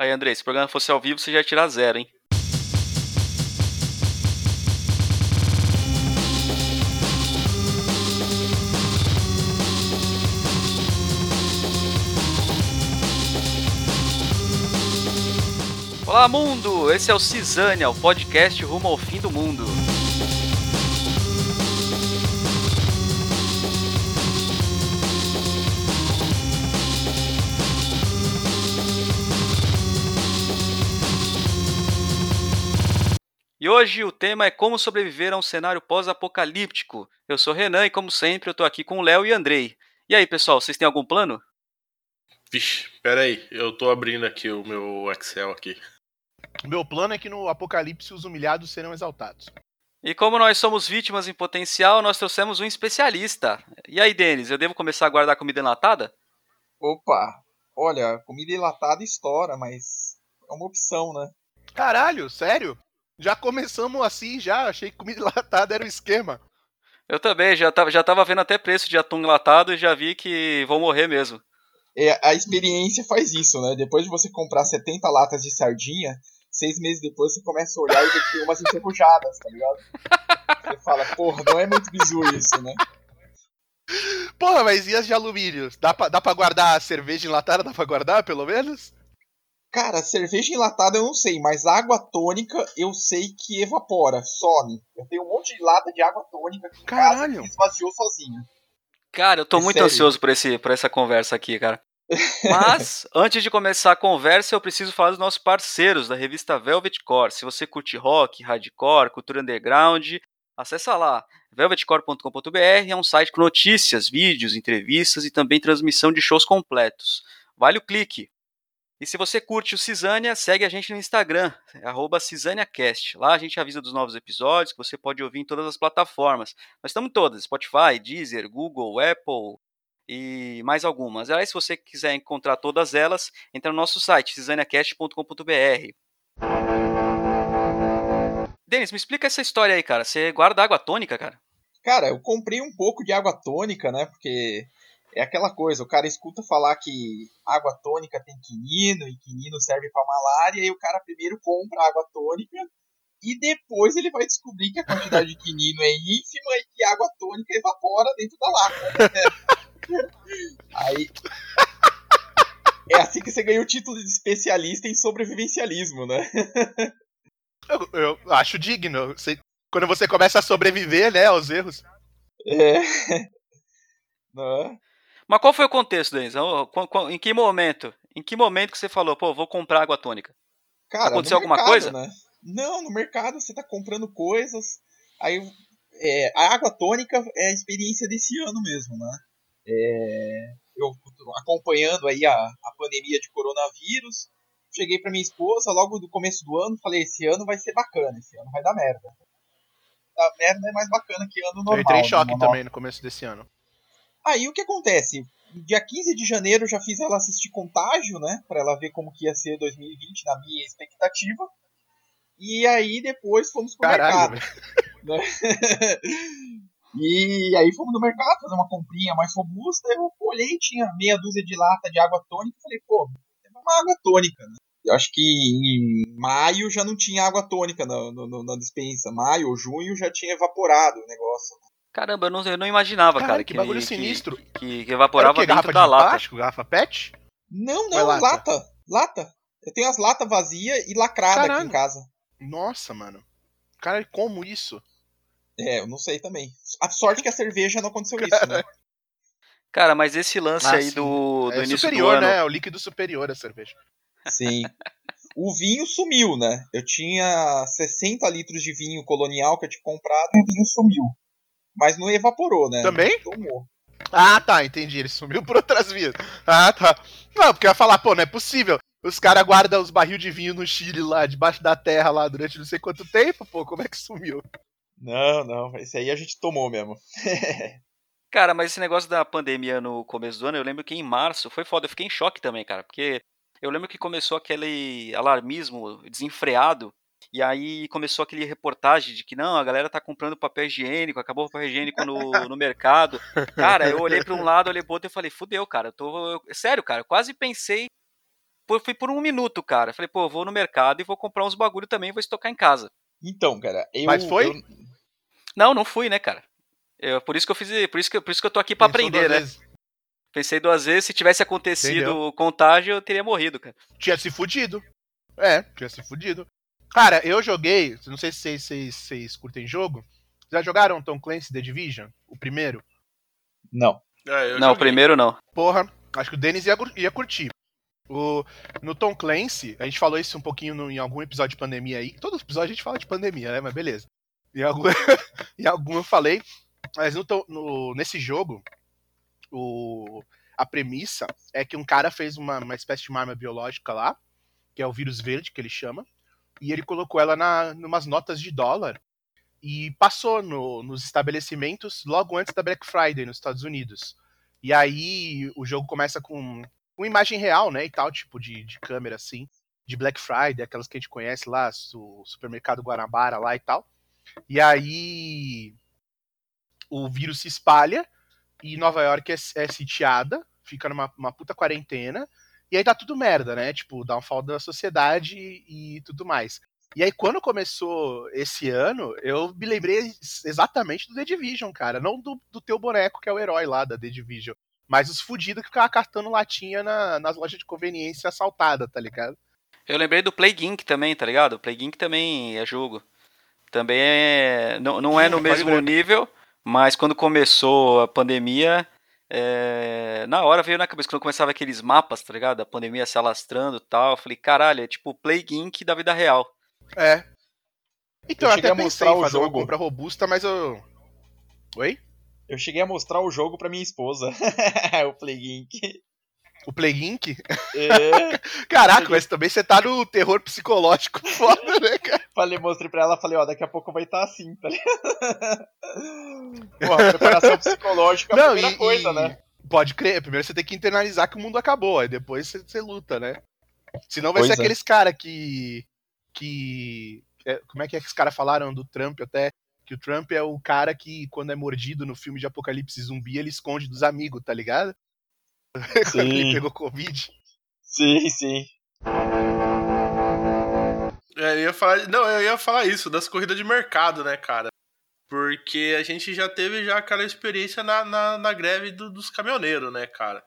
Aí, Andrei, se o programa fosse ao vivo, você já ia tirar zero, hein? Olá, mundo! Esse é o Cisânia, o podcast rumo ao fim do mundo. Hoje o tema é como sobreviver a um cenário pós-apocalíptico. Eu sou Renan e, como sempre, eu tô aqui com o Léo e Andrei. E aí, pessoal, vocês têm algum plano? Vixe, pera aí, eu tô abrindo aqui o meu Excel aqui. O meu plano é que no apocalipse os humilhados serão exaltados. E como nós somos vítimas em potencial, nós trouxemos um especialista. E aí, Denis, eu devo começar a guardar comida enlatada? Opa, olha, comida enlatada estoura, mas é uma opção, né? Caralho, sério? Já começamos assim, já. Achei que comida enlatada era o esquema. Eu também, já tava, já tava vendo até preço de atum enlatado e já vi que vão morrer mesmo. É, a experiência faz isso, né? Depois de você comprar 70 latas de sardinha, seis meses depois você começa a olhar e vê que tem umas enferrujadas, tá ligado? Você fala, porra, não é muito bizu isso, né? Porra, mas e as de alumínio? Dá pra, dá pra guardar a cerveja enlatada? Dá pra guardar, pelo menos? Cara, cerveja enlatada eu não sei, mas água tônica eu sei que evapora, some. Eu tenho um monte de lata de água tônica aqui em Caralho. casa que esvaziou sozinho. Cara, eu tô É muito sério? ansioso por, esse, por essa conversa aqui, cara. Mas, antes de começar a conversa, eu preciso falar dos nossos parceiros da revista Velvet Core. Se você curte rock, hardcore, cultura underground, acessa lá. velvetcore.com.br é um site com notícias, vídeos, entrevistas e também transmissão de shows completos. Vale o clique. E se você curte o Cisânia, segue a gente no Instagram, CisâniaCast. Lá a gente avisa dos novos episódios que você pode ouvir em todas as plataformas. Nós estamos todas, Spotify, Deezer, Google, Apple e mais algumas. Aí se você quiser encontrar todas elas, entra no nosso site, cisaniacast.com.br. Denis, me explica essa história aí, cara. Você guarda água tônica, cara? Cara, eu comprei um pouco de água tônica, né? Porque é aquela coisa, o cara escuta falar que água tônica tem quinino e quinino serve pra malária, e o cara primeiro compra água tônica e depois ele vai descobrir que a quantidade de quinino é ínfima e que a água tônica evapora dentro da lata. né? Aí é assim que você ganha o título de especialista em sobrevivencialismo, né? Eu, eu acho digno. Você- quando você começa a sobreviver, né, aos erros. É. Né? Mas qual foi o contexto, Denis? Em que momento? Em que momento que você falou, pô, vou comprar água tônica? Cara, Aconteceu no alguma mercado, coisa? Né? Não, no mercado você tá comprando coisas. Aí é, a água tônica é a experiência desse ano mesmo, né? É, eu tô acompanhando aí a, a pandemia de coronavírus. Cheguei pra minha esposa logo do começo do ano, falei, esse ano vai ser bacana, esse ano vai dar merda. A merda é mais bacana que ano normal. eu entrei em né? choque Normal. também no começo desse ano. Aí o que acontece? Dia 15 de janeiro eu já fiz ela assistir Contágio, né? Pra ela ver como que ia ser 2020 na minha expectativa. E aí depois fomos pro Caralho, mercado. né? e aí fomos no mercado fazer uma comprinha mais robusta. Eu olhei, tinha meia dúzia de lata de água tônica. Falei, pô, é uma água tônica, né? Eu acho que em maio já não tinha água tônica na, no- na dispensa. Maio ou junho já tinha evaporado o negócio. Caramba, eu não, eu não imaginava, Caralho, cara, que que, bagulho que- sinistro. Que, que Era evaporava dentro Garrafa da de lata. plástico? Garrafa pet? Não, é não, lata? lata. lata. Eu tenho as latas vazias e lacrada aqui em casa. Nossa, mano. Caralho, como isso? É, eu não sei também. A sorte que a cerveja não aconteceu isso, né? Cara, mas esse lance Ah, aí sim. do, do É início superior, do ano. né? É o líquido superior a cerveja. Sim. O vinho sumiu, né? Eu tinha 60 litros de vinho colonial que eu tinha comprado e o vinho sumiu. Mas não evaporou, né? Também? Tomou. Ah, tá, entendi. Ele sumiu por outras vias. Ah, tá. Não, porque eu ia falar, pô, não é possível. Os caras guardam os barril de vinho no Chile lá, debaixo da terra lá, durante não sei quanto tempo, pô, como é que sumiu? Não, não. Esse aí a gente tomou mesmo. Cara, mas esse negócio da pandemia no começo do ano, eu lembro que em março foi foda. Eu fiquei em choque também, cara, porque eu lembro que começou aquele alarmismo desenfreado. E aí começou aquele reportagem de que não, a galera tá comprando papel higiênico, acabou o papel higiênico no, no mercado. Cara, eu olhei pra um lado, olhei pro outro e falei, fudeu, cara, eu tô. eu- sério, cara, eu quase pensei fui por um minuto, cara. Falei, pô, vou no mercado e vou comprar uns bagulho também, vou estocar em casa. Então, cara, eu. Mas foi? eu- Não, não fui, né, cara? Eu, por isso que eu fiz, por isso que, por isso que eu tô aqui pra Pensou aprender, duas né? vezes. Pensei duas vezes, se tivesse acontecido Entendeu? o contágio, eu teria morrido, cara. Tinha se fudido. É, tinha se fudido. Cara, eu joguei. Não sei se vocês, vocês, vocês curtem jogo. Já jogaram Tom Clancy The Division? O primeiro? Não. É, eu não, o primeiro não. Porra, acho que o Denis ia, ia curtir. O, no Tom Clancy, a gente falou isso um pouquinho no- em algum episódio de pandemia aí. Todo episódio a gente fala de pandemia, né? Mas beleza. Em algum, em algum eu falei. Mas no, no- nesse jogo, o, a premissa é que um cara fez uma, uma espécie de uma arma biológica lá, que é o vírus verde, que ele chama, e ele colocou ela na, numas notas de dólar e passou no- nos estabelecimentos logo antes da Black Friday nos Estados Unidos. E aí o jogo começa com uma imagem real, né, e tal, tipo de, de câmera assim, de Black Friday, aquelas que a gente conhece lá, o supermercado Guanabara lá e tal. E aí o vírus se espalha e Nova York é, é sitiada, fica numa uma puta quarentena, e aí tá tudo merda, né? Tipo, dá um falta da sociedade e tudo mais. E aí, quando começou esse ano, eu me lembrei exatamente do The Division, cara. Não do, do teu boneco, que é o herói lá da The Division. Mas os fudidos que ficavam catando latinha na- nas lojas de conveniência assaltada, tá ligado? Eu lembrei do Plague Inc também, tá ligado? O Plague Inc também é jogo. Também é. Não, não é no mesmo nível, mas quando começou a pandemia, é, na hora veio na cabeça, quando começava aqueles mapas, tá ligado? A pandemia se alastrando e tal. Eu falei, caralho, é tipo o Plague Inc da vida real. É. Então, Eu eu, cheguei até a pensei em o fazer uma jogo. compra robusta, mas eu. Oi? Eu cheguei a mostrar o jogo pra minha esposa. o Plague Inc. O Plague Inc? É, Caraca, mas também você tá no terror psicológico foda, né, cara? falei, mostrei pra ela, falei, ó, daqui a pouco vai estar assim, tá ligado? Porra, preparação psicológica é a primeira coisa, né? Pode crer, primeiro você tem que internalizar que o mundo acabou, aí depois você, você luta, né? Senão vai Pois ser é. aqueles cara que. que. é, como é que é que os caras falaram do Trump até? Que o Trump é o cara que, quando é mordido no filme de Apocalipse Zumbi, ele esconde dos amigos, tá ligado? Quando ele pegou Covid. sim, sim. É, eu ia falar, não, eu ia falar isso, das corridas de mercado, né, cara? Porque a gente já teve já aquela experiência na, na, na greve do- dos caminhoneiros, né, cara?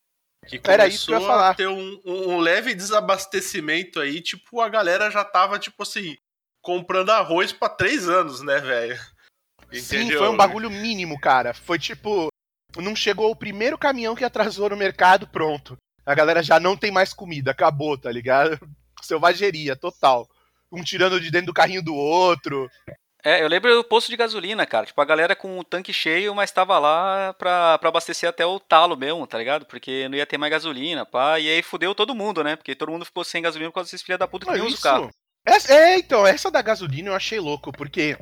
Que Era isso que eu ia começou a falar. ter um, um- um leve desabastecimento aí, tipo, a galera já tava, tipo assim, comprando arroz pra três anos, né, velho? Sim, foi um bagulho mínimo, cara. Foi tipo. Não chegou o primeiro caminhão que atrasou no mercado, pronto. A galera já não tem mais comida, acabou, tá ligado? Selvageria, total. Um tirando de dentro do carrinho do outro. É, eu lembro do posto de gasolina, cara. Tipo, a galera com o tanque cheio, mas tava lá pra, pra abastecer até o talo mesmo, tá ligado? Porque não ia ter mais gasolina, pá. E aí fudeu todo mundo, né? Porque todo mundo ficou sem gasolina por causa desses filha da puta que Não, nem usa o carro. Essa- é, então, essa da gasolina eu achei louco, porque,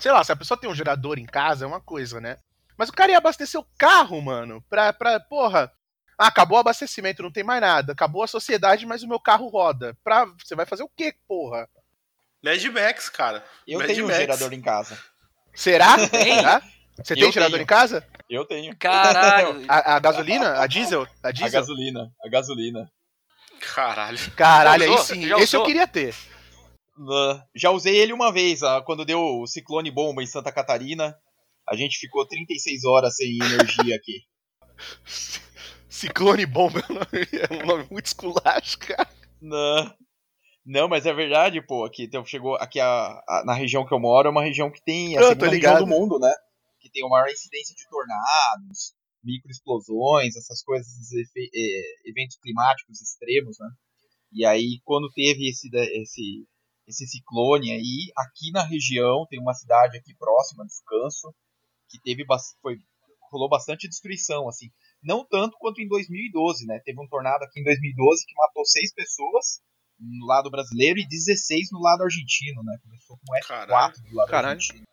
sei lá, se a pessoa tem um gerador em casa, é uma coisa, né? Mas o cara ia abastecer o carro, mano, pra, pra porra. Ah, acabou o abastecimento, não tem mais nada. Acabou a sociedade, mas o meu carro roda. Pra, você vai fazer o quê, porra? Mad Max, cara. Eu Mad tenho um Max. gerador em casa. Será? Tem? Será? Você tem Eu gerador tenho. em casa? Eu tenho. Caralho. A, a gasolina? A diesel? A A diesel? gasolina. A gasolina. Caralho. Caralho, aí sim. Esse eu usou? queria ter. Ah, Já usei ele uma vez, ah, quando deu o ciclone bomba em Santa Catarina. A gente ficou 36 horas sem energia aqui. Ciclone bomba é um nome muito esculacho, cara. Não. Não, mas é verdade, pô. Aqui então, chegou aqui a, a- na região que eu moro, é uma região que tem a Eu tô segunda região do mundo, né? Que tem uma maior incidência de tornados, microexplosões, essas coisas, esses eh, eventos climáticos extremos, né? E aí, quando teve esse, da- esse, esse ciclone aí, aqui na região, tem uma cidade aqui próxima, Descanso, que teve foi, rolou bastante destruição, assim. Não tanto quanto em 2012, né? Teve um tornado aqui em 2012 que matou seis pessoas no lado brasileiro e 16 no lado argentino, né? Começou com F4 Caralho. do lado Caralho. argentino.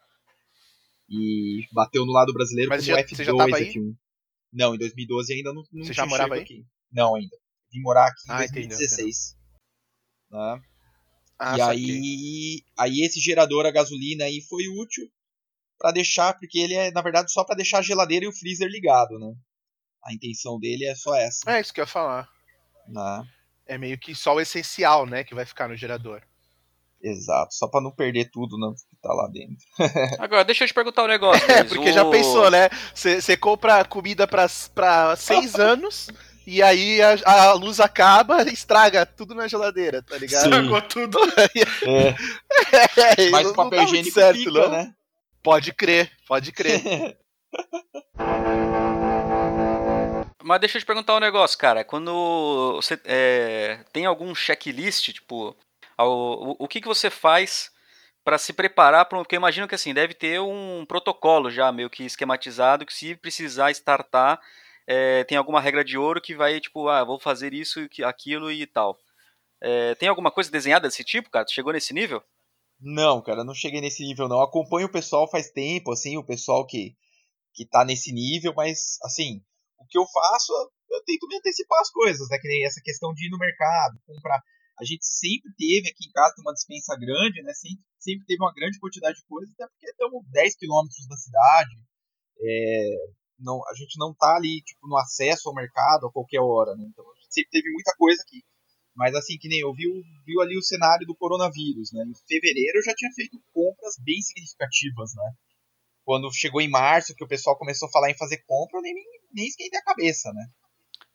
E bateu no lado brasileiro Mas como já- F2 você já tava aí? F1. Não, em 2012 ainda não, não Você já morava aí? aqui. Não, ainda. Vim morar aqui em Ah, entendeu, 2016. Né? Ah, e aí, aí esse gerador a gasolina aí foi útil pra deixar, porque ele é na verdade só pra deixar a geladeira e o freezer ligado, né? A intenção dele é só essa. É isso que eu ia falar. Né? é meio que só o essencial, né, que vai ficar no gerador. Exato, só para não perder tudo não, que tá lá dentro. Agora, deixa eu te perguntar um negócio. É, porque o... já pensou, né? Você compra comida para seis anos e aí a, a, luz acaba e estraga tudo na geladeira, tá ligado? Estragou tudo. é. é, Mas o papel higiênico certo, fica, não? né? Pode crer, pode crer. Mas deixa eu te perguntar um negócio, cara. Quando você é, tem algum checklist, tipo, o, o que, que você faz para se preparar para porque eu imagino que assim deve ter um protocolo já meio que esquematizado que se precisar startar é, tem alguma regra de ouro que vai tipo ah vou fazer isso aquilo e tal é, tem alguma coisa desenhada desse tipo cara chegou nesse nível não cara não cheguei nesse nível não acompanho o pessoal faz tempo assim o pessoal que que tá nesse nível mas assim o que eu faço eu tento me antecipar as coisas né que nem essa questão de ir no mercado comprar a gente sempre teve aqui em casa uma dispensa grande, né? Sempre, sempre teve uma grande quantidade de coisas, até porque estamos 10 quilômetros da cidade. É, não, a gente não tá ali tipo, no acesso ao mercado a qualquer hora, né? Então a gente sempre teve muita coisa aqui. Mas assim, que nem eu vi, vi ali o cenário do coronavírus, né? Em fevereiro eu já tinha feito compras bem significativas, né? Quando chegou em março, que o pessoal começou a falar em fazer compra, eu nem, nem esquentei a cabeça, né?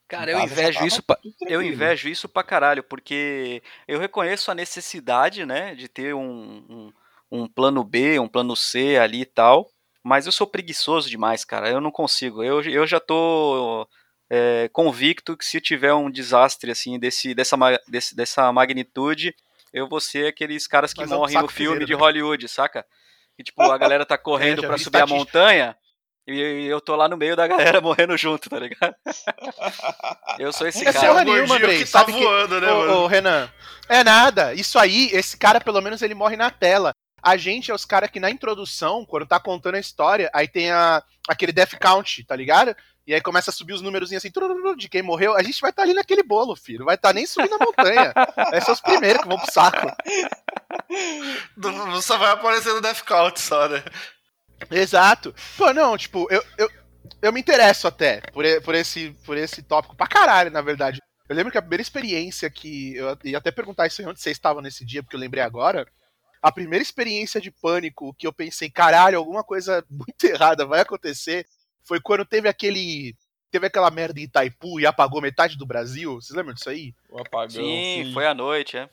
Cara, eu invejo isso, pra, eu invejo isso pra caralho, porque eu reconheço a necessidade, né, de ter um, um, um, plano B, um plano C ali e tal, mas eu sou preguiçoso demais, cara, eu não consigo, eu, eu já tô é, convicto que se tiver um desastre, assim, desse, dessa, desse, dessa magnitude, eu vou ser aqueles caras que mas morrem é um no filme de né? Hollywood, saca? Que, tipo, a galera tá correndo é, para subir a montanha... E eu tô lá no meio da galera morrendo junto, tá ligado? eu sou esse é cara. Porra nenhuma, Andrei. Que tá Sabe voando, que... né, ô, ô, Renan, é nada. Isso aí, esse cara, pelo menos, ele morre na tela. A gente é os caras que na introdução, quando tá contando a história, aí tem a, aquele death count, tá ligado? E aí começa a subir os números assim, de quem morreu. A gente vai estar tá ali naquele bolo, filho. Não vai estar tá nem subindo a montanha. vai ser os primeiros que vão pro saco. Só vai aparecer no death count só, né? Exato. Pô, não, tipo, eu, eu, eu me interesso até por, por, esse, por esse tópico pra caralho, na verdade. Eu lembro que a primeira experiência que. Eu ia até perguntar isso aí onde vocês estavam nesse dia, porque eu lembrei agora. A primeira experiência de pânico que eu pensei, caralho, alguma coisa muito errada vai acontecer, foi quando teve aquele. Teve aquela merda em Itaipu e apagou metade do Brasil. Vocês lembram disso aí? O apagão. Sim, sim. foi à noite, é.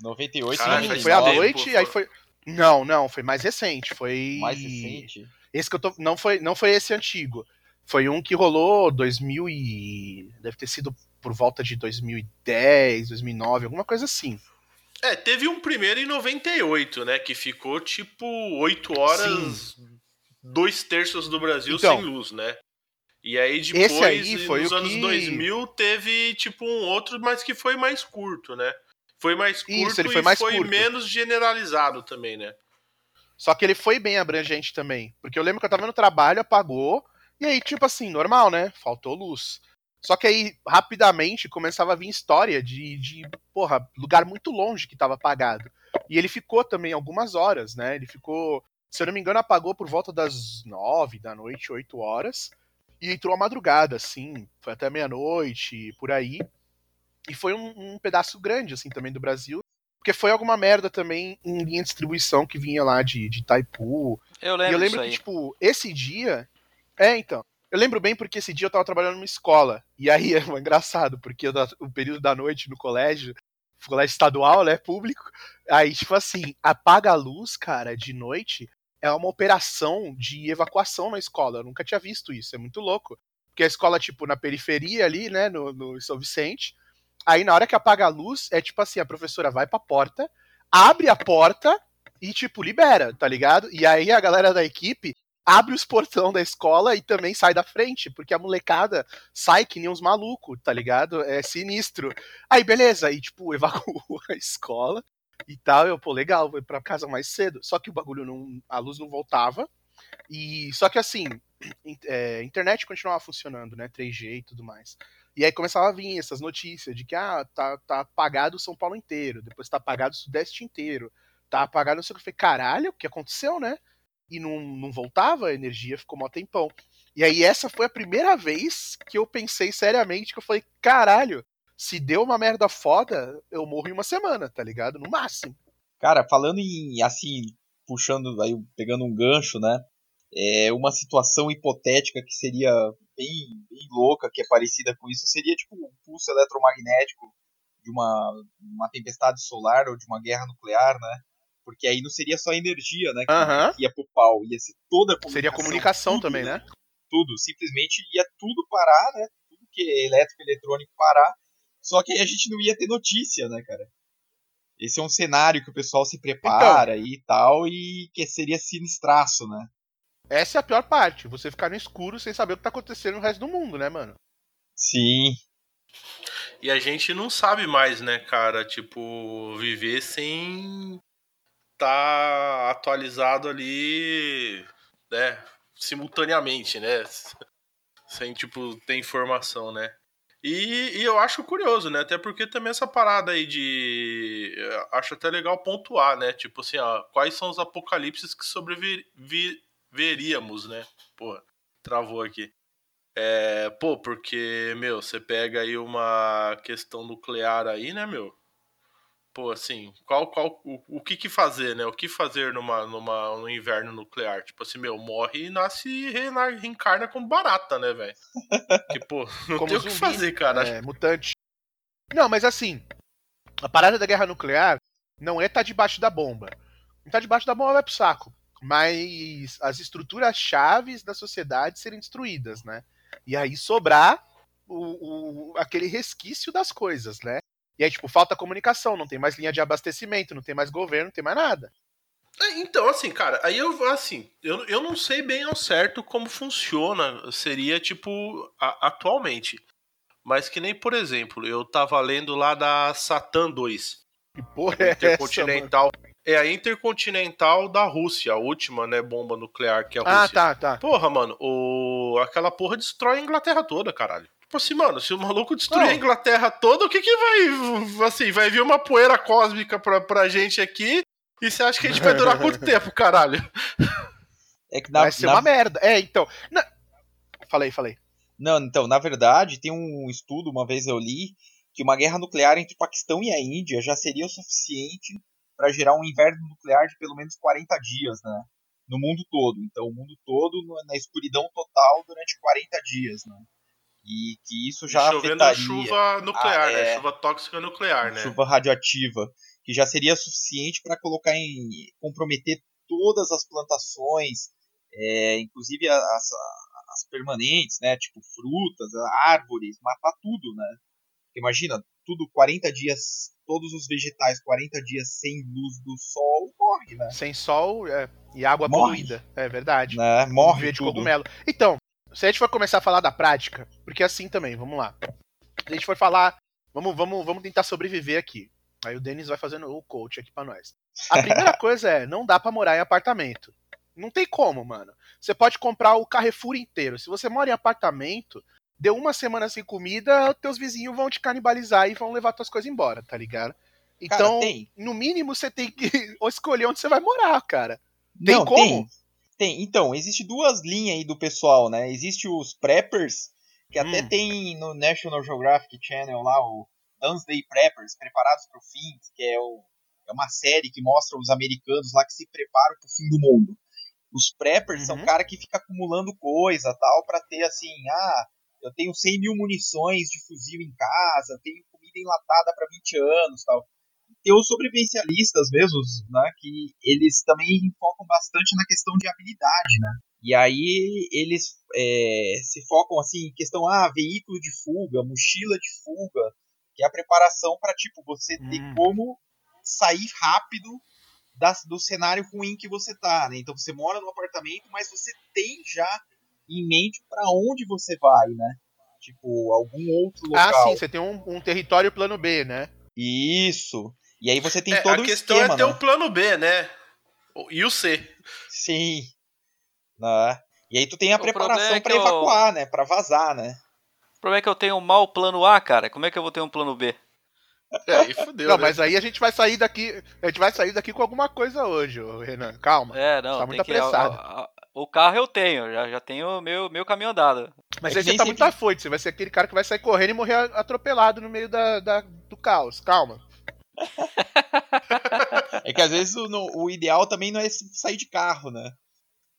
98, Caralho, sim, foi à noite, aí foi. Não, não, foi mais recente. Foi. Mais recente? Esse que eu tô. Não foi, não foi esse antigo. Foi um que rolou 2000 e. Deve ter sido por volta de 2010, 2009, alguma coisa assim. É, teve um primeiro em 98, né? Que ficou tipo 8 horas, Sim. Dois terços do Brasil então, sem luz, né? E aí depois, aí nos anos que... 2000, teve tipo um outro, mas que foi mais curto, né? Foi mais curto Isso, ele foi mais foi curto. menos generalizado também, né? Só que ele foi bem abrangente também. Porque eu lembro que eu tava no trabalho, apagou, e aí, tipo assim, normal, né? Faltou luz. Só que aí, rapidamente, começava a vir história de, de porra, lugar muito longe que tava apagado. E ele ficou também algumas horas, né? Ele ficou, se eu não me engano, apagou por volta das nove da noite, oito horas. E entrou a madrugada, assim, foi até meia-noite, por aí. E foi um, um, pedaço grande, assim, também do Brasil. Porque foi alguma merda também em linha de distribuição que vinha lá de, de Taipu. Eu lembro, e eu lembro que, tipo, esse dia. É, então. Eu lembro bem porque esse dia eu tava trabalhando numa escola. E aí é engraçado, porque eu, o período da noite no colégio, colégio estadual, né, público, aí, tipo assim, apaga a luz, cara, de noite, é uma operação de evacuação na escola. Eu nunca tinha visto isso, é muito louco. Porque a escola, tipo, na periferia ali, né, no, no São Vicente, Aí na hora que apaga a luz, é tipo assim, a professora vai pra porta, abre a porta e, tipo, libera, tá ligado? E aí a galera da equipe abre os portão da escola e também sai da frente, porque a molecada sai que nem uns malucos, tá ligado? É sinistro. Aí, beleza, aí, tipo, evacuou a escola e tal. Eu, pô, legal, vou pra casa mais cedo. Só que o bagulho não. A luz não voltava. E. Só que assim, é, internet continuava funcionando, né? 3G e tudo mais. E aí começava a vir essas notícias de que ah, tá, tá apagado o São Paulo inteiro, depois tá apagado o Sudeste inteiro, tá apagado não sei o que. Eu falei, caralho, o que aconteceu, né? E não, não voltava, a energia ficou mó tempão. E aí essa foi a primeira vez que eu pensei seriamente, que eu falei, caralho, se deu uma merda foda, eu morro em uma semana, tá ligado? No máximo. Cara, falando em, assim, puxando, aí, pegando um gancho, né? É uma situação hipotética que seria bem, bem louca, que é parecida com isso, seria tipo um pulso eletromagnético de uma, uma tempestade solar ou de uma guerra nuclear, né? Porque aí não seria só energia, né? Que uhum. ia pro pau, ia ser toda a comunicação. Seria comunicação tudo, também, né? Tudo. Simplesmente ia tudo parar, né? Tudo que é elétrico e eletrônico parar. Só que aí a gente não ia ter notícia, né, cara? Esse é um cenário que o pessoal se prepara então, e tal, e que seria sinistraço, né? Essa é a pior parte, você ficar no escuro sem saber o que tá acontecendo no resto do mundo, né, mano? Sim. E a gente não sabe mais, né, cara? Tipo, viver sem tá atualizado ali, né, simultaneamente, né? Sem, tipo, ter informação, né? E, e, eu acho curioso, né? Até porque também essa parada aí de. Acho até legal pontuar, né? Tipo assim, ó, quais são os apocalipses que sobreviveríamos, né? Pô, travou aqui. É, pô, porque, meu, você pega aí uma questão nuclear aí, né, meu? Pô, assim, qual, qual, o, o que que fazer, né? O que fazer numa, numa, no inverno nuclear? Tipo assim, meu, morre e nasce e reencarna como barata, né, velho? que, pô, não como tem zumbi, o que fazer, cara. É, mutante. Não, mas assim, a parada da guerra nuclear não é estar tá debaixo da bomba. Não tá debaixo da bomba vai pro saco. Mas as estruturas chaves da sociedade serem destruídas, né? E aí sobrar o, o, aquele resquício das coisas, né? E aí, tipo, falta comunicação, não tem mais linha de abastecimento, não tem mais governo, não tem mais nada. É, então, assim, cara, aí eu, assim, eu, eu não sei bem ao certo como funciona, seria, tipo, a, atualmente. Mas que nem, por exemplo, eu tava lendo lá da Satan 2. Que porra é Intercontinental. Essa, é a Intercontinental da Rússia, a última, né, bomba nuclear que é a ah, Rússia. Ah, tá, tá. Porra, mano, o... aquela porra destrói a Inglaterra toda, caralho. Tipo assim, mano, se o maluco destruir a Inglaterra toda, o que que vai. Assim, vai vir uma poeira cósmica pra, pra gente aqui. E você acha que a gente vai durar quanto tempo, caralho? É que na, vai ser na... uma merda. É, então. Na... Falei, falei. Não, então, na verdade, tem um estudo, uma vez eu li, que uma guerra nuclear entre o Paquistão e a Índia já seria o suficiente para gerar um inverno nuclear de pelo menos 40 dias, né? No mundo todo. Então, o mundo todo na escuridão total durante 40 dias, né? E que isso já e chovendo afetaria... chuva nuclear, ah, né? É... Chuva tóxica nuclear, né? Chuva radioativa, que já seria suficiente para colocar em comprometer todas as plantações, é, inclusive as, as permanentes, né? Tipo frutas, árvores, matar tudo, né? Imagina, tudo 40 dias todos os vegetais 40 dias sem luz do sol, morre, né? Sem sol é, e água morre. poluída. É verdade. Né? Morre de tudo. cogumelo. Então, se a gente for começar a falar da prática, porque é assim também, vamos lá. Se a gente for falar, vamos, vamos, vamos tentar sobreviver aqui. Aí o Denis vai fazendo o coach aqui para nós. A primeira coisa é, não dá para morar em apartamento. Não tem como, mano. Você pode comprar o Carrefour inteiro. Se você mora em apartamento, deu uma semana sem comida, teus vizinhos vão te canibalizar e vão levar tuas coisas embora, tá ligado? Então, cara, no mínimo, você tem que escolher onde você vai morar, cara. Tem Não, como? Tem. Tem. Então, existe duas linhas aí do pessoal, né? Existe os preppers, que hum. até tem no National Geographic Channel lá, o Day Preppers, Preparados para o Fim, que é, o, é, uma série que mostra os americanos lá que se preparam para o fim do mundo. Os preppers uhum. são cara que fica acumulando coisa tal para ter assim, ah, eu tenho 100 mil munições de fuzil em casa, tenho comida enlatada para 20 anos tal. Tem os sobrevivencialistas mesmo, né, que eles também focam bastante na questão de habilidade, né? E aí eles é, se focam assim em questão, ah, veículo de fuga, mochila de fuga, que é a preparação para tipo você ter hum. como sair rápido do cenário ruim que você tá, né? Então você mora no apartamento, mas você tem já em mente para onde você vai, né? Tipo, algum outro local. Ah, sim, você tem um, um território plano B, né? Isso. E aí você tem é, todo o esquema, A questão é ter né? o plano B, né? E o C. Sim. Né? E aí tu tem a o preparação é para evacuar, eu... né? Para vazar, né? O problema é que eu tenho um mau plano A, cara. Como é que eu vou ter um plano B? É, aí fudeu. Não, né? mas aí a gente vai sair daqui. A gente vai sair daqui com alguma coisa hoje, Renan. Calma. É, não. Tá muito apressado. Que, o carro eu tenho, já, já tenho meu, meu caminho andado. Mas é aí você tá muito afoito, você vai ser aquele cara que vai sair correndo e morrer atropelado no meio da, da do caos. Calma. é que às vezes o, o ideal também não é sair de carro, né?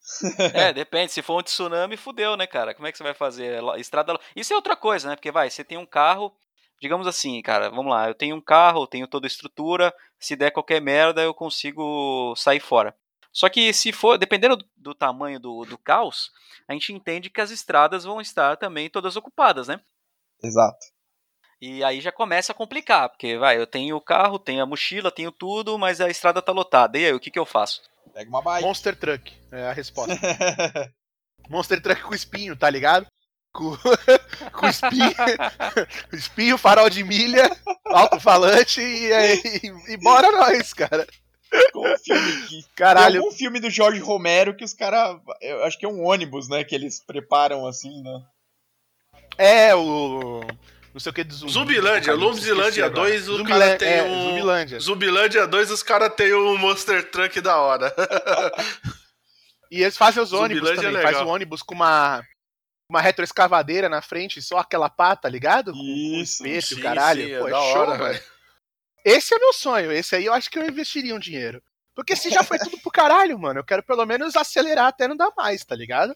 é, depende. Se for um tsunami, fudeu, né, cara? Como é que você vai fazer? Estrada. Isso é outra coisa, né? Porque vai, você tem um carro, digamos assim, cara, vamos lá, eu tenho um carro, tenho toda a estrutura, se der qualquer merda, eu consigo sair fora. Só que se for, dependendo do, do tamanho do, do caos, a gente entende que as estradas vão estar também todas ocupadas, né? Exato. E aí já começa a complicar, porque vai, eu tenho o carro, tenho a mochila, tenho tudo, mas a estrada tá lotada. E aí, o que que eu faço? Pega uma bike. Monster Truck é a resposta. Monster Truck com espinho, tá ligado? Com, com espinho, espinho, farol de milha, alto-falante e, e, e bora nós, cara. Com filme que. Caralho. Tem algum filme do Jorge Romero que os caras. Eu acho que é um ônibus, né? Que eles preparam assim, né? É, o não sei o que do zumbi. Zumbilândia, Lumzilândia 2, o cara tem é, um. Zumbilândia. Zumbilândia 2, os caras tem um Monster Truck da hora. e eles fazem os ônibus é também. É faz o ônibus com uma. Uma retroescavadeira na frente, só aquela pata, ligado? Isso, com espeto, sim, caralho. Sim, Pô, é, é show, hora, velho. Esse é meu sonho. Esse aí eu acho que eu investiria um dinheiro. Porque se já foi tudo pro caralho, mano, eu quero pelo menos acelerar até não dar mais, tá ligado?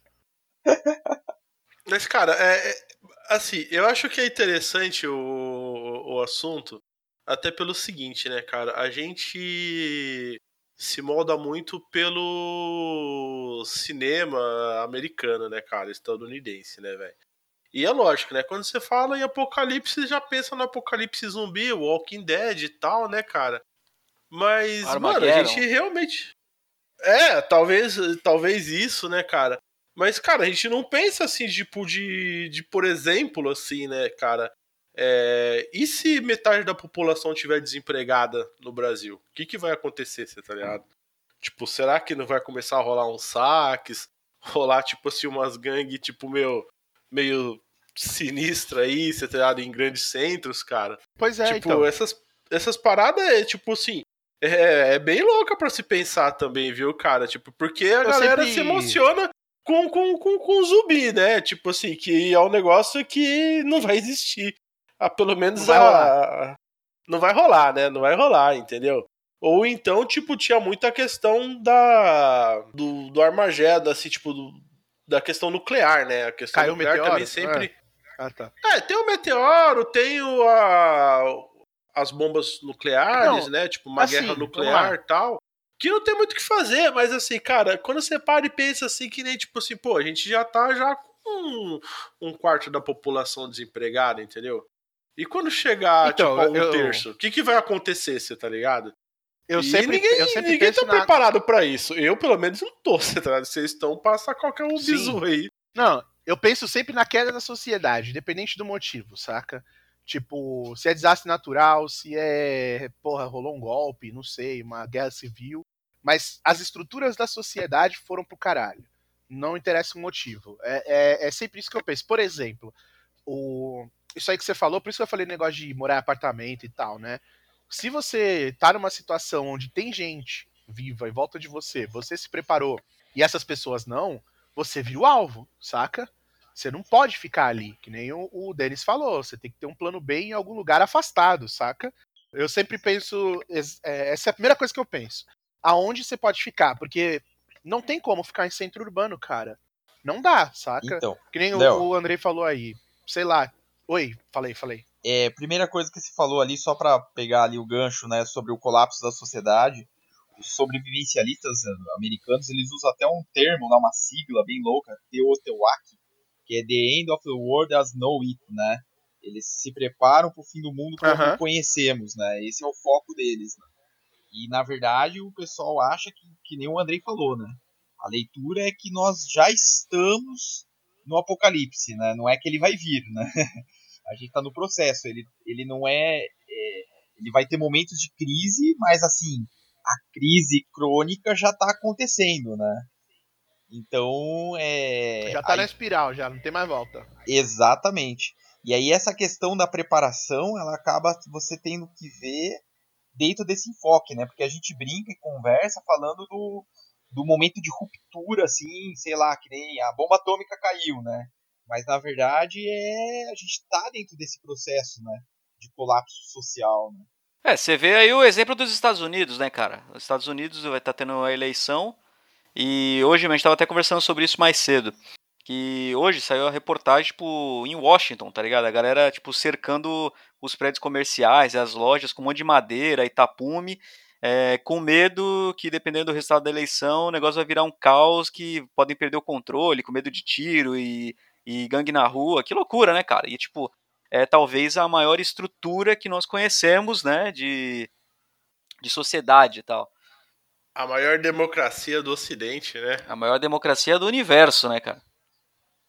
Mas, cara, é, é, assim, eu acho que é interessante o, o assunto, até pelo seguinte, né, cara? A gente se molda muito pelo cinema americano, né, cara? Estadunidense, né, velho? E é lógico, né? Quando você fala em apocalipse, já pensa no apocalipse zumbi, Walking Dead e tal, né, cara? Mas, mano, a gente realmente. É, talvez, talvez isso, né, cara? Mas, cara, a gente não pensa assim, tipo, de, de por exemplo, assim, né, cara? É, e se metade da população tiver desempregada no Brasil? O que, que vai acontecer, você tá ligado? Tipo, será que não vai começar a rolar uns saques? Rolar, tipo assim, umas gangues, tipo, meu, meio sinistra aí, você tá ligado? Em grandes centros, cara. Pois é, tipo, então. essas, essas paradas é, tipo assim, é, é bem louca para se pensar também, viu, cara? Tipo, porque a Eu galera sempre... se emociona com, com, com, com zumbi, né? Tipo assim, que é um negócio que não vai existir. Ah, pelo menos não vai, a... não vai rolar, né? Não vai rolar, entendeu? Ou então, tipo, tinha muita questão da do, do Armageddon, assim, tipo, do, da questão nuclear, né? A questão Caiu nuclear meteoro, também sempre. É. Ah, tá. É, tem o meteoro, tem o, a, as bombas nucleares, não, né? Tipo, uma assim, guerra nuclear e tal que não tem muito o que fazer, mas assim, cara, quando você para e pensa assim, que nem tipo assim, pô, a gente já tá já com um, quarto da população desempregada, entendeu? E quando chegar, então, tipo, um eu, terço, o que, que vai acontecer, você tá ligado? Eu e sempre, ninguém, eu sempre ninguém tá na... preparado para isso. Eu, pelo menos, não tô, você tá ligado? Vocês estão passar qualquer um bizu aí. Não, eu penso sempre na queda da sociedade, independente do motivo, saca? Tipo, se é desastre natural, se é, porra, rolou um golpe, não sei, uma guerra civil. Mas as estruturas da sociedade foram pro caralho. Não interessa o motivo. É, é, é sempre isso que eu penso. Por exemplo, o, isso aí que você falou, por isso que eu falei negócio de morar em apartamento e tal, né? Se você tá numa situação onde tem gente viva em volta de você, você se preparou e essas pessoas não, você vira o alvo, saca? Você não pode ficar ali, que nem o, o Denis falou. Você tem que ter um plano B em algum lugar afastado, saca? Eu sempre penso. É, essa é a primeira coisa que eu penso. Aonde você pode ficar? Porque não tem como ficar em centro urbano, cara. Não dá, saca? Então, que nem Léo, o, Andrei falou aí. Sei lá. Oi, falei, falei. É, primeira coisa que se falou ali, só para pegar ali o gancho, né, sobre o colapso da sociedade, os sobrevivencialistas americanos, eles usam até um termo, uma sigla bem louca, Teotihuacan, que é The End of the World as Know It, né? Eles se preparam para o fim do mundo como uh -huh. conhecemos, né? Esse é o foco deles. Né? E na verdade o pessoal acha que, que nem o Andrei falou, né? A leitura é que nós já estamos no apocalipse, né? Não é que ele vai vir, né? A gente está no processo. Ele, ele não é, é, Ele vai ter momentos de crise, mas assim, a crise crônica já está acontecendo, né? Então, é. Já tá aí... na espiral, já, não tem mais volta. Exatamente. E aí, essa questão da preparação, ela acaba você tendo que ver dentro desse enfoque, né? Porque a gente brinca e conversa falando do, do momento de ruptura, assim, sei lá, que nem a bomba atômica caiu, né? Mas na verdade é a gente está dentro desse processo, né? De colapso social, né? É, você vê aí o exemplo dos Estados Unidos, né, cara? Os Estados Unidos vai estar tá tendo a eleição e hoje a gente estava até conversando sobre isso mais cedo. Que hoje saiu a reportagem, tipo, em Washington, tá ligado? A galera, tipo, cercando os prédios comerciais, as lojas com um monte de madeira e tapume, é, com medo que, dependendo do resultado da eleição, o negócio vai virar um caos que podem perder o controle, com medo de tiro e, e gangue na rua. Que loucura, né, cara? E, tipo, é talvez a maior estrutura que nós conhecemos, né, de, de sociedade e tal. A maior democracia do Ocidente, né? A maior democracia do universo, né, cara?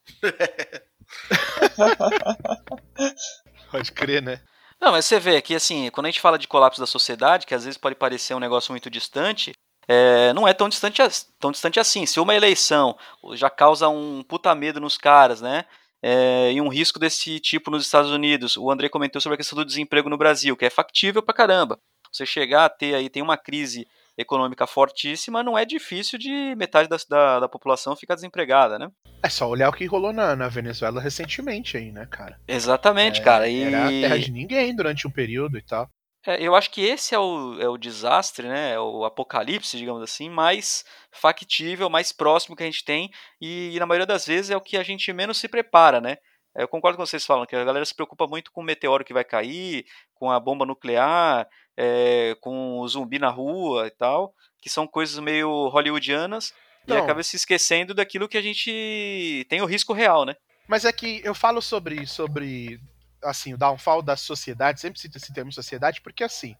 Pode crer, né? Não, mas você vê que, assim, quando a gente fala de colapso da sociedade, que às vezes pode parecer um negócio muito distante, é, não é tão distante, tão distante assim. Se uma eleição já causa um puta medo nos caras, né? É, e um risco desse tipo nos Estados Unidos. O André comentou sobre a questão do desemprego no Brasil, que é factível pra caramba. Você chegar a ter aí, tem uma crise econômica fortíssima, não é difícil de metade da, da, da, população ficar desempregada, né? É só olhar o que rolou na, na Venezuela recentemente aí, né, cara? Exatamente, é, cara. E... Era a terra de ninguém durante um período e tal. É, eu acho que esse é o, é o desastre, né? É o apocalipse, digamos assim, mais factível, mais próximo que a gente tem, e, e na maioria das vezes é o que a gente menos se prepara, né? Eu concordo com vocês falam que a galera se preocupa muito com o meteoro que vai cair, com a bomba nuclear, é, com o zumbi na rua e tal, que são coisas meio hollywoodianas, e acaba se esquecendo daquilo que a gente tem o risco real, né? Mas é que eu falo sobre, sobre assim, o downfall da sociedade, sempre cito esse termo sociedade, porque assim,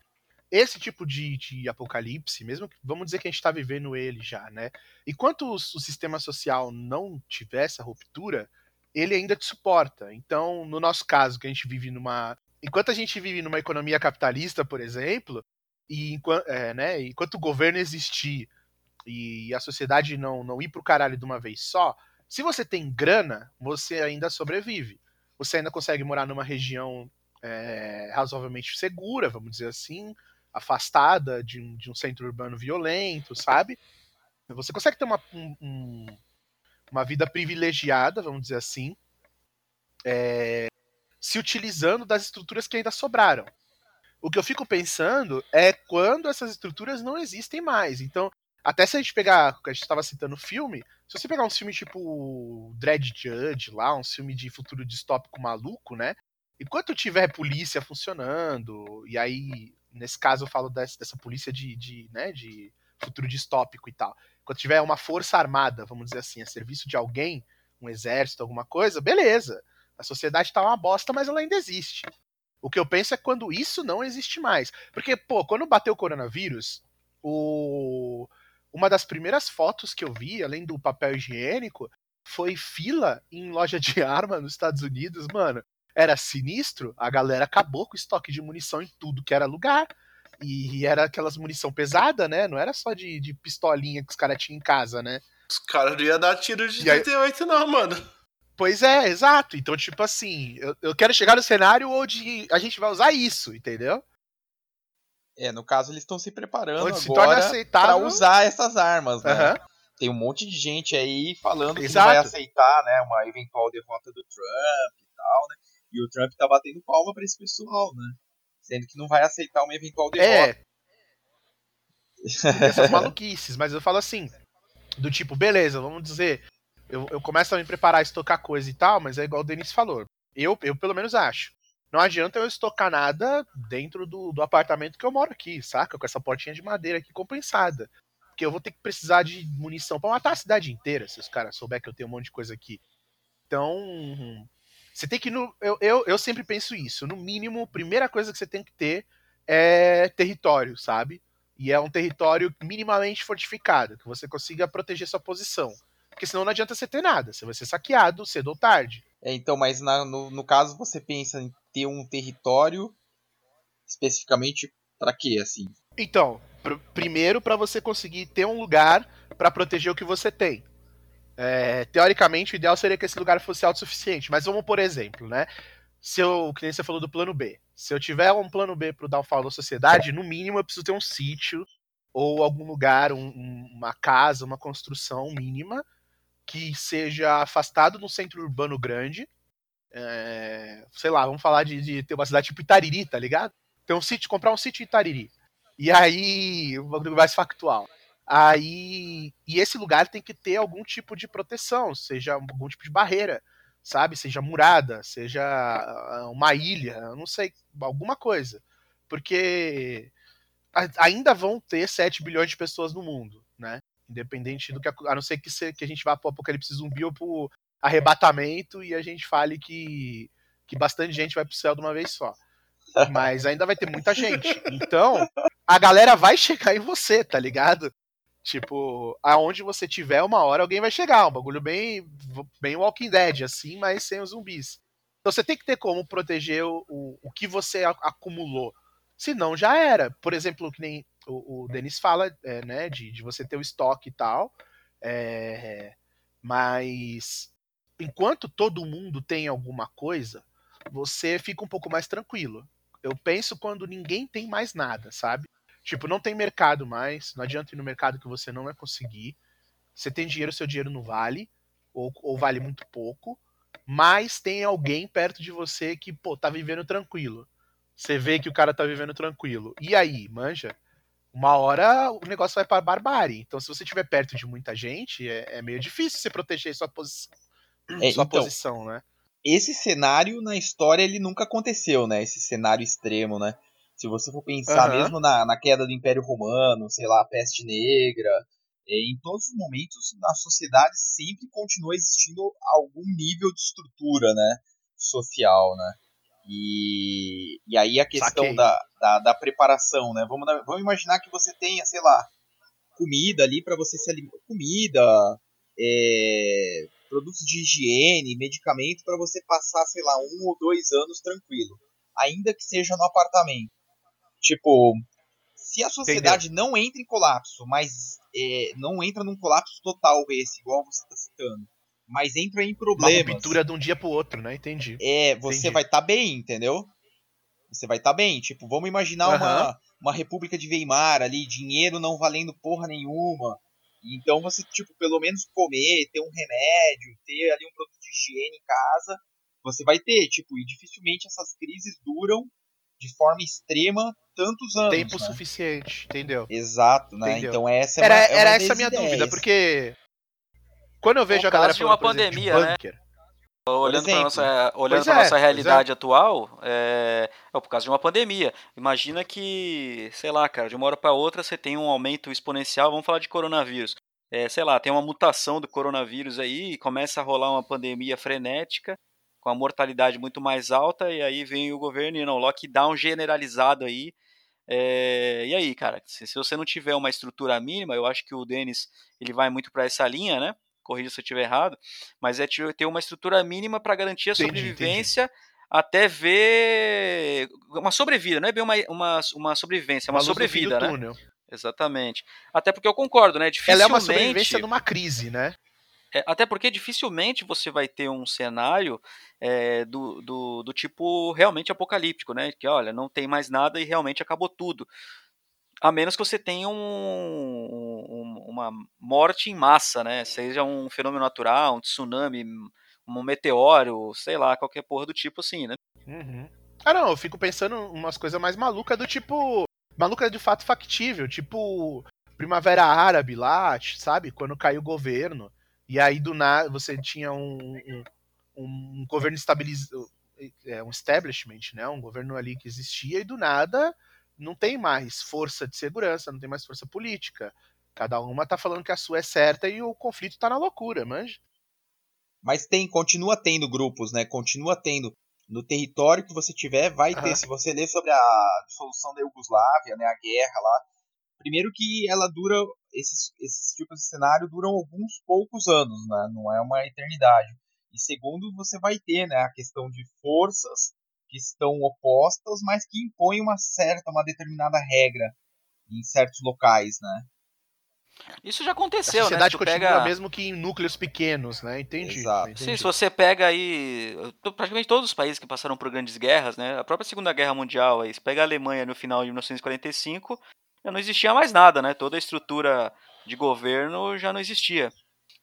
esse tipo de, de apocalipse, mesmo que vamos dizer que a gente está vivendo ele já, né? Enquanto o, o sistema social não tiver essa ruptura, ele ainda te suporta. Então, no nosso caso, que a gente vive numa enquanto a gente vive numa economia capitalista, por exemplo, e enquanto, é, né, enquanto o governo existir e a sociedade não, não ir pro caralho de uma vez só, se você tem grana, você ainda sobrevive. Você ainda consegue morar numa região é, razoavelmente segura, vamos dizer assim, afastada de um, de um centro urbano violento, sabe? Você consegue ter uma, um, uma vida privilegiada, vamos dizer assim, é, se utilizando das estruturas que ainda sobraram. O que eu fico pensando é quando essas estruturas não existem mais. Então, até se a gente pegar, a gente estava citando filme, se você pegar um filme tipo Dread Judge lá, um filme de futuro distópico maluco, né? Enquanto tiver polícia funcionando, e aí, nesse caso eu falo dessa, dessa polícia de, de, né, de futuro distópico e tal. Quando tiver uma força armada, vamos dizer assim, a serviço de alguém, um exército, alguma coisa, beleza. A sociedade tá uma bosta, mas ela ainda existe. O que eu penso é quando isso não existe mais. Porque, pô, quando bateu o coronavírus, o... uma das primeiras fotos que eu vi, além do papel higiênico, foi fila em loja de arma nos Estados Unidos, mano. Era sinistro, a galera acabou com o estoque de munição em tudo que era lugar. E era aquelas munição pesada, né? Não era só de, de pistolinha que os caras tinham em casa, né? Os caras não iam dar tiro de 38, aí... não, mano. Pois é, exato. Então, tipo assim, eu, eu quero chegar no cenário onde a gente vai usar isso, entendeu? É, no caso, eles estão se preparando onde agora se para usar essas armas, né? Uhum. Tem um monte de gente aí falando Exato. que vai aceitar, né, uma eventual derrota do Trump e tal, né? E o Trump tá batendo palma para esse pessoal, né? Sendo que não vai aceitar uma eventual derrota. É. Essas maluquices, mas eu falo assim, do tipo, beleza, vamos dizer, eu, eu começo a me preparar a estocar coisa e tal, mas é igual o Denis falou. Eu, eu pelo menos acho. Não adianta eu estocar nada dentro do, do apartamento que eu moro aqui, saca? Com essa portinha de madeira aqui compensada. Porque eu vou ter que precisar de munição para matar a cidade inteira, se os caras souberem que eu tenho um monte de coisa aqui. Então, você tem que. No, eu, eu, eu sempre penso isso. No mínimo, a primeira coisa que você tem que ter é território, sabe? E é um território minimamente fortificado, que você consiga proteger sua posição. Porque senão não adianta você ter nada, você vai ser saqueado cedo ou tarde. É, então, mas na, no, no caso você pensa em ter um território especificamente para quê, assim? Então, pr primeiro para você conseguir ter um lugar para proteger o que você tem. É, teoricamente, o ideal seria que esse lugar fosse autossuficiente, mas vamos por exemplo, né? Se eu, que nem você falou do plano B. Se eu tiver um plano B pro downfall da sociedade, no mínimo eu preciso ter um sítio ou algum lugar, um, uma casa, uma construção mínima que seja afastado no centro urbano grande. É, sei lá, vamos falar de, de, ter uma cidade tipo Itariri, tá ligado? Ter um sítio, comprar um sítio em Itariri. E aí, o bagulho mais factual. Aí, e esse lugar tem que ter algum tipo de proteção, seja algum tipo de barreira, sabe? Seja murada, seja ah, uma ilha, não sei, alguma coisa. Porque ainda vão ter 7 bilhões de pessoas no mundo, né? Independente do que. A não ser que, se, que a gente vá pro apocalipse zumbi ou pro arrebatamento e a gente fale que, que bastante gente vai pro céu de uma vez só. Mas ainda vai ter muita gente. Então, a galera vai chegar em você, tá ligado? Tipo, aonde você tiver, uma hora alguém vai chegar. Um bagulho bem, bem Walking Dead, assim, mas sem os zumbis. Então você tem que ter como proteger o, o, o que você acumulou. Senão já era. Por exemplo, que nem o, o Denis fala, é, né, de, de você ter o estoque e tal. É, mas enquanto todo mundo tem alguma coisa, você fica um pouco mais tranquilo. Eu penso quando ninguém tem mais nada, sabe? Tipo, não tem mercado mais, não adianta ir no mercado que você não vai conseguir. Você tem dinheiro, seu dinheiro não vale, ou, ou vale muito pouco, mas tem alguém perto de você que, pô, tá vivendo tranquilo. Você vê que o cara tá vivendo tranquilo. E aí, manja? Uma hora o negócio vai pra barbárie. Então, se você estiver perto de muita gente, é, é, meio difícil você proteger sua, posi é, sua então, posição, né? Esse cenário na história ele nunca aconteceu, né? Esse cenário extremo, né? Se você for pensar uhum. mesmo na, na queda do Império Romano, sei lá, a peste negra, é, em todos os momentos na sociedade sempre continua existindo algum nível de estrutura, né, social, né? E, e aí a questão da, da, da, preparação, né? Vamos, vamos imaginar que você tenha, sei lá, comida ali para você se alimentar, comida, é, produtos de higiene, medicamento para você passar, sei lá, um ou dois anos tranquilo, ainda que seja no apartamento. Tipo, se a sociedade Entendeu? não entra em colapso, mas é, não entra num colapso total esse, igual você está citando, mas entra em problemas. Uma ruptura de um dia pro outro, né? Entendi. É, você Entendi. vai estar tá bem, entendeu? Você vai estar tá bem. Tipo, vamos imaginar uhum. uma, uma república de Weimar ali, dinheiro não valendo porra nenhuma. Então você, tipo, pelo menos comer, ter um remédio, ter ali um produto de higiene em casa, você vai ter, tipo, e dificilmente essas crises duram de forma extrema tantos anos. Tempo né? suficiente, entendeu? Exato, né? Entendeu. Então essa é Era, uma, é era essa a minha ideias. dúvida, porque quando eu vejo a galera de uma pandemia, de né? Olhando para nossa, olhando é, nossa realidade é. atual, é, é por causa de uma pandemia. Imagina que, sei lá, cara, de uma hora para outra você tem um aumento exponencial. Vamos falar de coronavírus. É, sei lá, tem uma mutação do coronavírus aí começa a rolar uma pandemia frenética com a mortalidade muito mais alta, e aí vem o governo e não, lockdown generalizado aí. É, e aí, cara, se, se, você não tiver uma estrutura mínima, eu acho que o Denis ele vai muito para essa linha, né? Corrija se eu estiver errado, mas é ter uma estrutura mínima para garantir a sobrevivência entendi. até ver uma sobrevida, não é bem uma, uma, uma sobrevivência, é uma, uma sobrevida, né? Exatamente. Até porque eu concordo, né? Ela é uma sobrevivência numa crise, né? É, até porque dificilmente você vai ter um cenário é, do, do, do, tipo realmente apocalíptico, né? Que olha, não tem mais nada e realmente acabou tudo. A menos que você tenha um, um, uma morte em massa, né? Seja um fenômeno natural, um tsunami, um meteoro, sei lá, qualquer porra do tipo assim, né? Uhum. Ah, não, eu fico pensando umas coisas mais malucas do tipo. Maluca de fato factível, tipo Primavera Árabe lá, sabe? Quando caiu o governo. E aí, do nada, você tinha um, um, um governo estabilizado, é, um establishment, né? Um governo ali que existia, e do nada não tem mais força de segurança, não tem mais força política. Cada uma tá falando que a sua é certa e o conflito tá na loucura, manja. Mas tem, continua tendo grupos, né? Continua tendo. No território que você tiver, vai ter. Se você ler sobre a dissolução da Iugoslávia, né? A guerra lá, Primeiro que ela dura, esses, esses tipos de cenário duram alguns poucos anos, né? não é uma eternidade. E segundo, você vai ter né, a questão de forças que estão opostas, mas que impõem uma certa, uma determinada regra em certos locais, né? Isso já aconteceu, a sociedade né? continua pega... mesmo que em núcleos pequenos, né? Entendi. Exato. Entendi. Sim, se você pega aí praticamente todos os países que passaram por grandes guerras, né? A própria Segunda Guerra Mundial, aí, você pega a Alemanha no final de 1945, já não existia mais nada, né? Toda a estrutura de governo já não existia.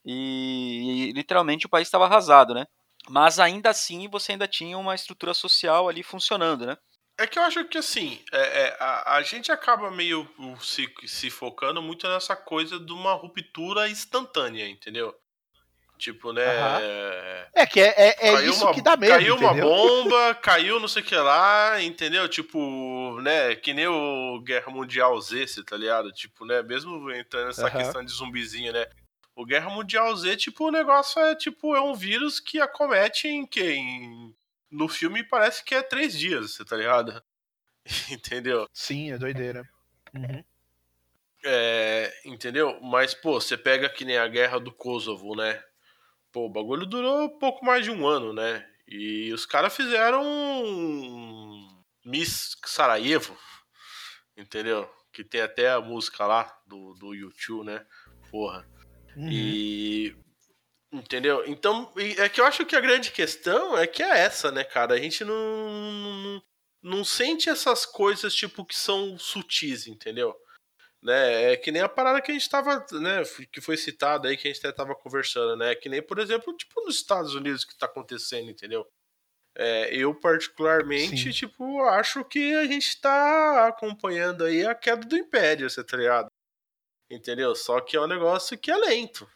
E, e literalmente o país estava arrasado, né? Mas ainda assim você ainda tinha uma estrutura social ali funcionando, né? É que eu acho que assim, é, é, a, a, gente acaba meio se, se focando muito nessa coisa de uma ruptura instantânea, entendeu? Tipo, né? Uhum. É que é, é, é isso uma, que dá medo. Caiu entendeu? uma bomba, caiu não sei o que lá, entendeu? Tipo, né? Que nem o Guerra Mundial Z, tá ligado? Tipo, né? Mesmo entrando nessa uhum. questão de zumbizinho, né? O Guerra Mundial Z, tipo, o negócio é tipo, é um vírus que acomete em que? Em... No filme parece que é três dias, você tá ligado? entendeu? Sim, é doideira. Uhum. É, entendeu? Mas, pô, você pega que nem a guerra do Kosovo, né? Pô, o bagulho durou pouco mais de um ano, né? E os caras fizeram Miss Sarajevo, entendeu? Que tem até a música lá do, do YouTube, né? Porra. Uhum. E. Entendeu? Então, é que eu acho que a grande questão é que é essa, né, cara? A gente não, não, não sente essas coisas, tipo, que são sutis, entendeu? né? É que nem a parada que a gente tava, né, que foi citada aí, que a gente até tava conversando, né? Que nem, por exemplo, tipo nos Estados Unidos que tá acontecendo, entendeu? É, eu, particularmente, Sim. tipo, acho que a gente tá acompanhando aí a queda do Império, você tá ligado? Entendeu? Só que é um negócio que é lento.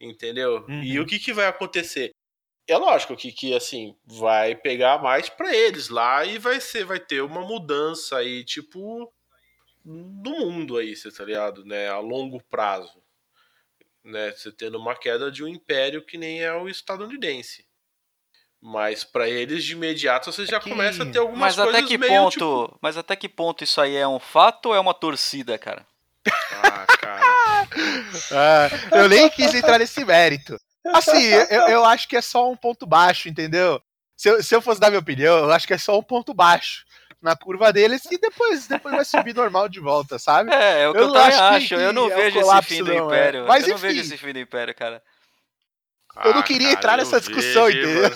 Entendeu? Uhum. E o que, que vai acontecer? É lógico que, que assim, vai pegar mais para eles lá e vai ser, vai ter uma mudança aí, tipo, do mundo aí, você tá ligado? Né? A longo prazo. Né? Você tendo uma queda de um império que nem é o estadunidense. Mas para eles de imediato você já é que... começa a ter algumas mas coisas até que meio, ponto, tipo... Mas até que ponto isso aí é um fato ou é uma torcida, cara? Ah, cara. ah, eu nem quis entrar nesse mérito. Assim, eu, eu acho que é só um ponto baixo, entendeu? Se eu, se eu fosse dar minha opinião, eu acho que é só um ponto baixo na curva deles e depois, depois vai subir normal de volta, sabe? É, é o que eu, eu também acho. Que, eu não é vejo esse fim do não, é. Império. Mas, eu enfim, não vejo esse fim do Império, cara. Eu não queria ah, entrar nessa discussão, vejo, entendeu?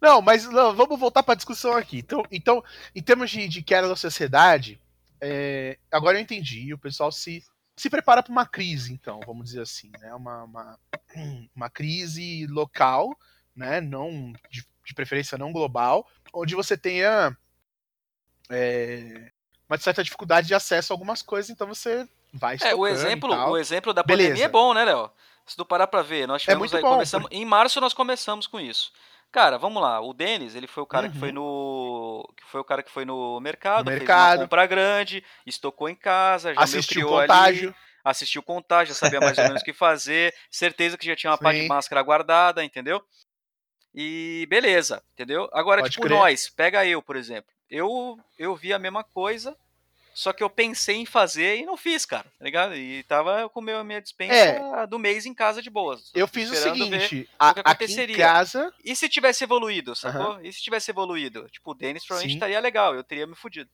não, mas não, vamos voltar para a discussão aqui. Então, então, em termos de, de queda da sociedade, é, agora eu entendi. O pessoal se, se prepara para uma crise, então, vamos dizer assim, né? Uma, uma, uma crise local, né? Não de, de preferência não global, onde você tenha é, uma certa dificuldade de acesso a algumas coisas, então você vai É, o exemplo, o exemplo da Beleza. pandemia é bom, né, Léo? Se tu parar pra ver, nós é tivemos é aí, bom, começamos, em março nós começamos com isso. Cara, vamos lá, o Denis, ele foi o cara uhum. que foi uhum. no que foi o cara que foi no mercado, no mercado. fez uma compra grande, estocou em casa, já assistiu o contágio. Ali, assistiu o contágio, já sabia mais ou menos o que fazer, certeza que já tinha uma Sim. parte de máscara guardada, entendeu? E beleza, entendeu? Agora, Pode tipo, crer. nós, pega eu, por exemplo eu, eu vi a mesma coisa, só que eu pensei em fazer e não fiz, cara, tá ligado? E tava com a minha dispensa é, do mês em casa de boas. Eu fiz o seguinte, a, o que aconteceria. Aqui em casa... E se tivesse evoluído, sacou? Uhum. E se tivesse evoluído? Tipo, o Denis provavelmente Sim. estaria legal, eu teria me fudido.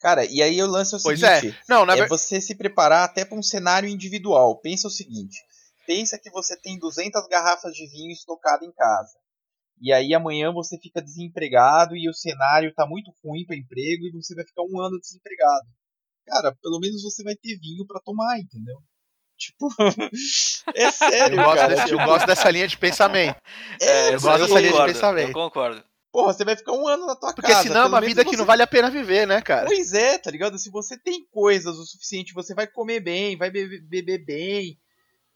Cara, e aí o lance é o pois é. seguinte: é. Não, na... é você se preparar até para um cenário individual. Pensa o seguinte: pensa que você tem 200 garrafas de vinho estocado em casa e aí amanhã você fica desempregado e o cenário tá muito ruim para emprego e você vai ficar um ano desempregado. Cara, pelo menos você vai ter vinho para tomar, entendeu? Tipo, é sério, eu gosto, cara. Desse, eu gosto dessa linha de pensamento. É, eu gosto dessa linha de pensamento. Eu concordo. Porra, você vai ficar um ano na tua Porque casa. Porque senão é uma vida você... que não vale a pena viver, né, cara? Pois é, tá ligado? Se você tem coisas o suficiente, você vai comer bem, vai beber, beber bem,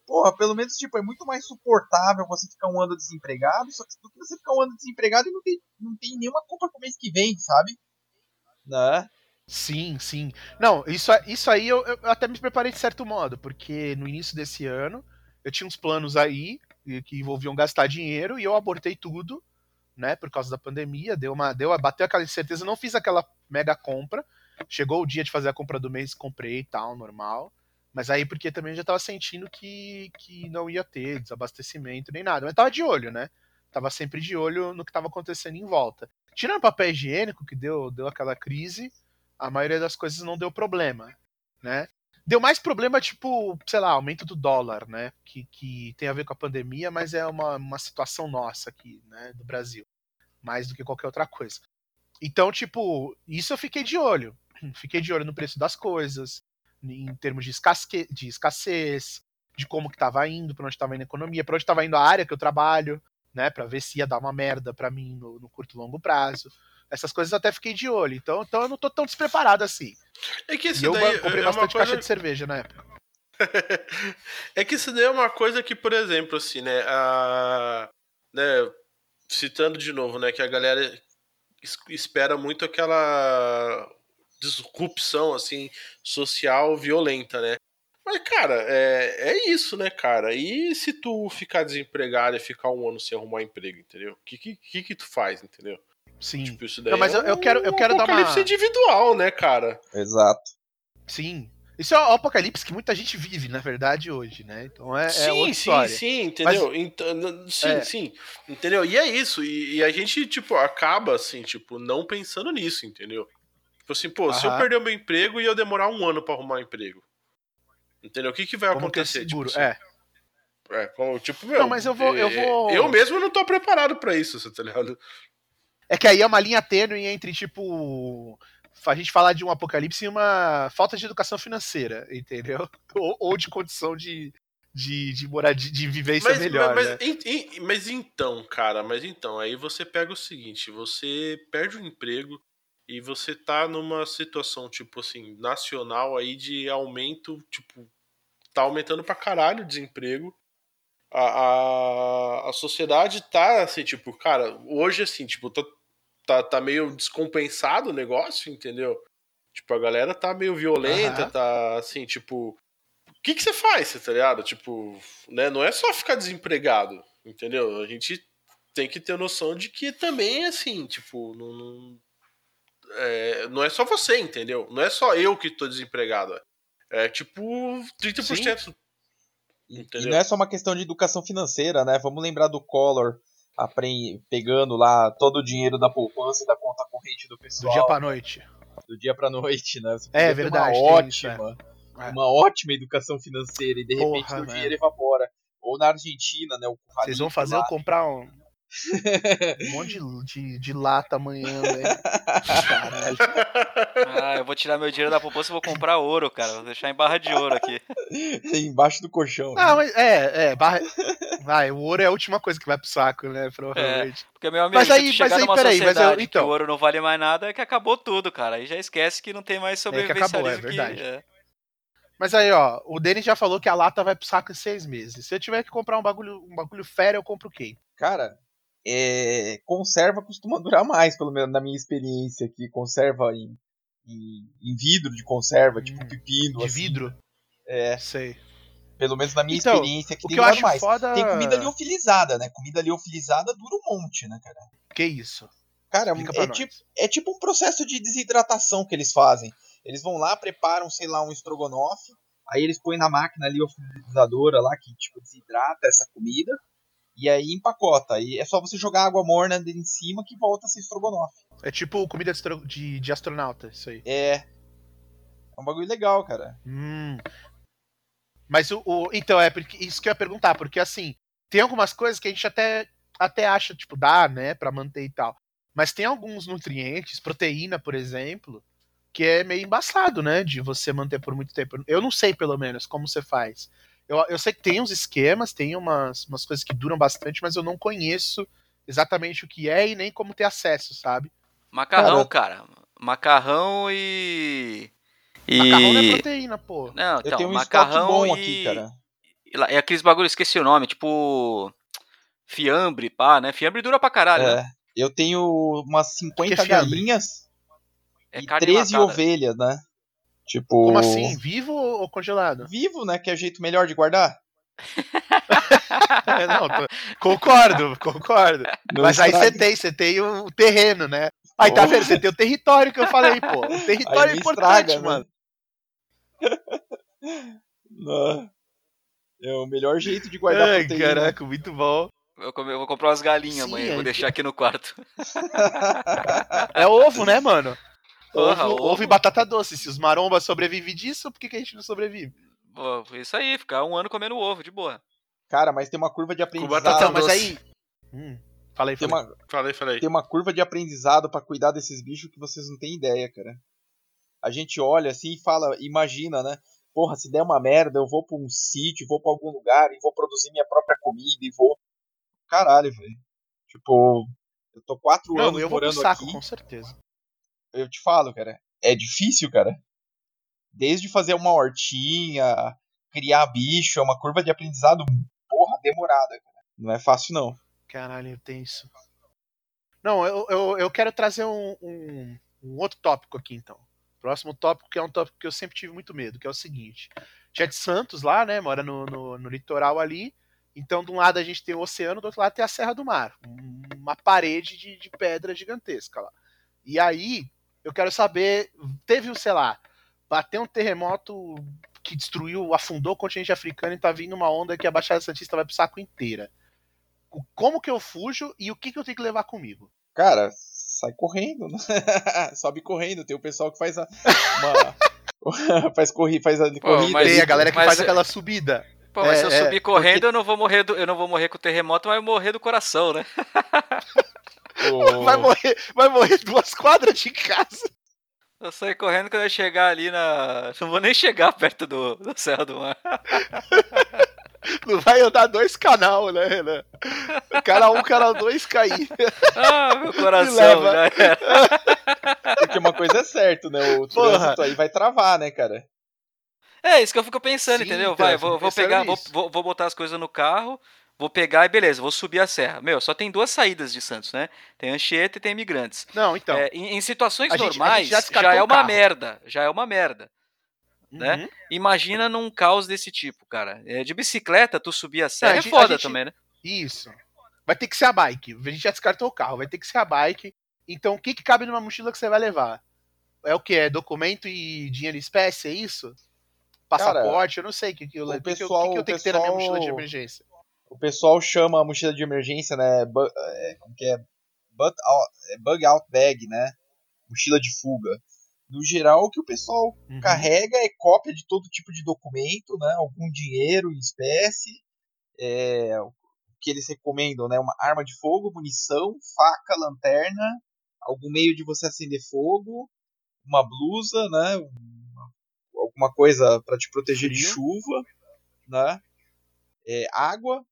porra, pelo menos, tipo, é muito mais suportável você ficar um ano desempregado, só que do que você ficar um ano desempregado e não tem, não tem nenhuma compra pro mês que vem, sabe? Né? Sim, sim. Não, isso, isso aí eu, eu até me preparei de certo modo, porque no início desse ano eu tinha uns planos aí que envolviam gastar dinheiro e eu abortei tudo, né, por causa da pandemia, deu uma, deu, bateu aquela incerteza, não fiz aquela mega compra. Chegou o dia de fazer a compra do mês, comprei e tal, normal. Mas aí porque também já tava sentindo que, que não ia ter desabastecimento nem nada. Mas tava de olho, né? Tava sempre de olho no que tava acontecendo em volta. Tirando o papel higiênico, que deu, deu aquela crise, a maioria das coisas não deu problema, né? Deu mais problema, tipo, sei lá, aumento do dólar, né? Que, que tem a ver com a pandemia, mas é uma, uma situação nossa aqui, né? Do Brasil. Mais do que qualquer outra coisa. Então, tipo, isso eu fiquei de olho. fiquei de olho no preço das coisas, em termos de, escasque, de escassez, de como que tava indo, para onde estava indo a economia, para onde estava indo a área que eu trabalho, né, para ver se ia dar uma merda para mim no, no, curto e longo prazo. Essas coisas até fiquei de olho. Então, então eu não tô tão despreparado assim. É que isso e eu daí comprei é bastante coisa... caixa de cerveja na época. é que isso daí é uma coisa que, por exemplo, assim, né, a, né, citando de novo, né, que a galera espera muito aquela disrupção, assim, social violenta, né? Mas, cara, é, é isso, né, cara? E se tu ficar desempregado e ficar um ano sem arrumar emprego, entendeu? O que, que, que, tu faz, entendeu? Sim. Tipo, isso daí Não, mas é eu, eu quero, eu quero um dar uma. individual, né, cara? Exato. Sim. Isso é o apocalipse que muita gente vive, na verdade, hoje, né? Então é, sim, é outra sim, história. sim, entendeu? Mas, então, sim, é. sim, entendeu? E é isso. E, e, a gente, tipo, acaba, assim, tipo, não pensando nisso, entendeu? Tipo assim, pô, se eu perder o meu emprego e eu demorar um ano para arrumar um emprego, entendeu? O que, que vai como acontecer? Que é seguro, tipo, assim, é. É, como, tipo, meu. Não, mas eu vou. Eu, é, vou... eu mesmo não tô preparado para isso, você tá ligado? É que aí é uma linha tênue entre, tipo a gente falar de um apocalipse e uma falta de educação financeira, entendeu? Ou, ou de condição de, de, de moradia, de vivência mas, melhor. Mas, né? mas, mas então, cara, mas então, aí você pega o seguinte, você perde o emprego e você tá numa situação, tipo assim, nacional aí de aumento, tipo, tá aumentando pra caralho o desemprego. A, a, a sociedade tá assim, tipo, cara, hoje assim, tipo, tá, tá, tá meio descompensado o negócio, entendeu? Tipo, a galera tá meio violenta, uhum. tá assim, tipo. O que que você faz, tá ligado? Tipo, né? Não é só ficar desempregado, entendeu? A gente tem que ter noção de que também, assim, tipo, não, não, é, não é só você, entendeu? Não é só eu que tô desempregado. É tipo 30%. Sim. Entendeu? E não é só uma questão de educação financeira, né? Vamos lembrar do Collor pegando lá todo o dinheiro da poupança e da conta corrente do pessoal. Do dia pra noite. Do dia pra noite, né? é verdade. Uma ótima, isso, é. uma ótima educação financeira e de repente Porra, o dinheiro evapora. Ou na Argentina, né? Vocês vão fazer lá. eu comprar um, um monte de, de, de lata amanhã, velho. Caralho. Ah, eu vou tirar meu dinheiro da poupança e vou comprar ouro, cara. Vou deixar em barra de ouro aqui. Embaixo do colchão. Ah, mas é, é, barra. Vai, o ouro é a última coisa que vai pro saco, né? Provavelmente. É, porque, meu amigo, mas aí, se tu chegar mas aí, numa peraí, mas eu, então... que o ouro não vale mais nada, é que acabou tudo, cara. Aí já esquece que não tem mais sobrevivencialismo. É que acabou, é verdade. Que, é. Mas aí, ó, o Denis já falou que a lata vai pro saco em seis meses. Se eu tiver que comprar um bagulho, um bagulho fera, eu compro quem? Cara, é, conserva costuma durar mais, pelo menos na minha experiência aqui. Conserva em, em, em vidro de conserva, tipo hum, tipo pepino. De assim. vidro? É. Sei. Pelo menos na minha então, experiência que tem que eu acho mais. Foda... Tem comida liofilizada, né? Comida liofilizada dura um monte, né, cara? Que isso? Cara, é tipo, é tipo um processo de desidratação que eles fazem. Eles vão lá, preparam, sei lá, um estrogonofe, aí eles põem na máquina liofilizadora lá que tipo desidrata essa comida. E aí empacota. E é só você jogar água morna em cima que volta a ser estrogonofe. É tipo comida de, de astronauta, isso aí. É. É um bagulho legal, cara. Hum. Mas o, o, Então, é porque, isso que eu ia perguntar, porque assim, tem algumas coisas que a gente até, até acha, tipo, dá, né, pra manter e tal. Mas tem alguns nutrientes, proteína, por exemplo, que é meio embaçado, né, de você manter por muito tempo. Eu não sei, pelo menos, como você faz. Eu, eu sei que tem uns esquemas, tem umas, umas coisas que duram bastante, mas eu não conheço exatamente o que é e nem como ter acesso, sabe? Macarrão, cara. cara. Macarrão e. E... Macarrão não é proteína, pô. Não, então, eu tenho um macarrão bom e... aqui, cara. É aqueles bagulho, esqueci o nome, tipo. Fiambre, pá, né? Fiambre dura pra caralho, é. né? Eu tenho umas 50 galinhas é e 13 matada. ovelhas, né? Tipo. Como assim? Vivo ou congelado? Vivo, né? Que é o jeito melhor de guardar. é, não, tô... concordo, concordo. Não Mas aí você tem, você tem o terreno, né? Aí tá vendo? Você tem o território que eu falei, pô. O território é importante, estraga, né? mano. Não. É o melhor jeito de guardar Ai, proteína. Caraca, muito bom. Eu, eu vou comprar umas galinhas amanhã, vou deixar aqui no quarto. É ovo, né, mano? Porra, ovo, ovo, e batata doce. Se os marombas sobrevivem disso, por que, que a gente não sobrevive? isso aí, ficar um ano comendo ovo, de boa. Cara, mas tem uma curva de aprendizado. Batata, mas aí. Hum, falei, falei. Tem uma, falei, falei. Tem uma curva de aprendizado para cuidar desses bichos que vocês não têm ideia, cara. a gente olha assim e fala, imagina, né? Porra, se der uma merda, eu vou pra um sítio, vou pra algum lugar e vou produzir minha própria comida e vou. Caralho, velho. Tipo, eu tô quatro Não, anos eu morando vou pro saco, aqui. com certeza. Eu te falo, cara. É difícil, cara. Desde fazer uma hortinha, criar bicho, é uma curva de aprendizado, porra, demorada, cara. Não é fácil, não. Caralho, isso. Não, eu, eu, eu quero trazer um, um, um, outro tópico aqui, então. Próximo tópico, que é um tópico que eu sempre tive muito medo, que é o seguinte. Jet Santos lá, né, mora no, no, no litoral ali, então, de um lado a gente tem o oceano, do outro lado tem a Serra do Mar. Uma parede de, de pedra gigantesca lá. E aí, eu quero saber, teve, sei lá, bateu um terremoto que destruiu, afundou o continente africano e tá vindo uma onda que a Baixada Santista vai pro saco inteira. Como que eu fujo e o que, que eu tenho que levar comigo? Cara, sai correndo, né? sobe correndo. Tem o pessoal que faz a, uma, faz corrida, faz a corrida. tem a galera que faz aquela subida. Pô, mas é, se eu é, subir correndo, porque... eu não vou morrer do, eu não vou morrer com o terremoto, mas eu morrer do coração, né? oh. vai, morrer, vai morrer duas quadras de casa. Eu sair correndo quando eu chegar ali na. Não vou nem chegar perto do, do Serra do Mar. Não vai andar dois canal, né, Renan? Cara um, cara dois cair. Ah, meu coração era. Porque uma coisa é certa, né? O trânsito aí vai travar, né, cara? É, isso que eu fico pensando, Sim, entendeu? Então, vai, vou, vou pegar, vou, vou, vou botar as coisas no carro, vou pegar e beleza, vou subir a serra. Meu, só tem duas saídas de Santos, né? Tem Anchieta e tem Imigrantes. Não, então. É, em, em, situações normais, já, já, é uma merda. Já é uma merda. Né? Uhum. Né? Imagina num caos desse tipo, cara. É, de bicicleta, tu subir a serra Não, a é gente, foda gente, também, né? Isso. Vai ter que ser a bike. A gente já descartou o carro, vai ter que ser a bike. Então, o que, que cabe numa mochila que você vai levar? É o que? É documento e dinheiro em espécie? É isso? passaporte, Cara, eu não sei o que, que, eu, o pessoal, que, que, eu tenho pessoal, que ter na minha mochila de emergência. O pessoal chama a mochila de emergência, né? Bu, é, como que é? But out, é bug out bag, né? Mochila de fuga. No geral, o que o pessoal uhum. carrega é cópia de todo tipo de documento, né? Algum dinheiro em espécie. É, o que eles recomendam, né? Uma arma de fogo, munição, faca, lanterna, algum meio de você acender fogo, uma blusa, né? alguma coisa para te proteger de chuva, né? É, água,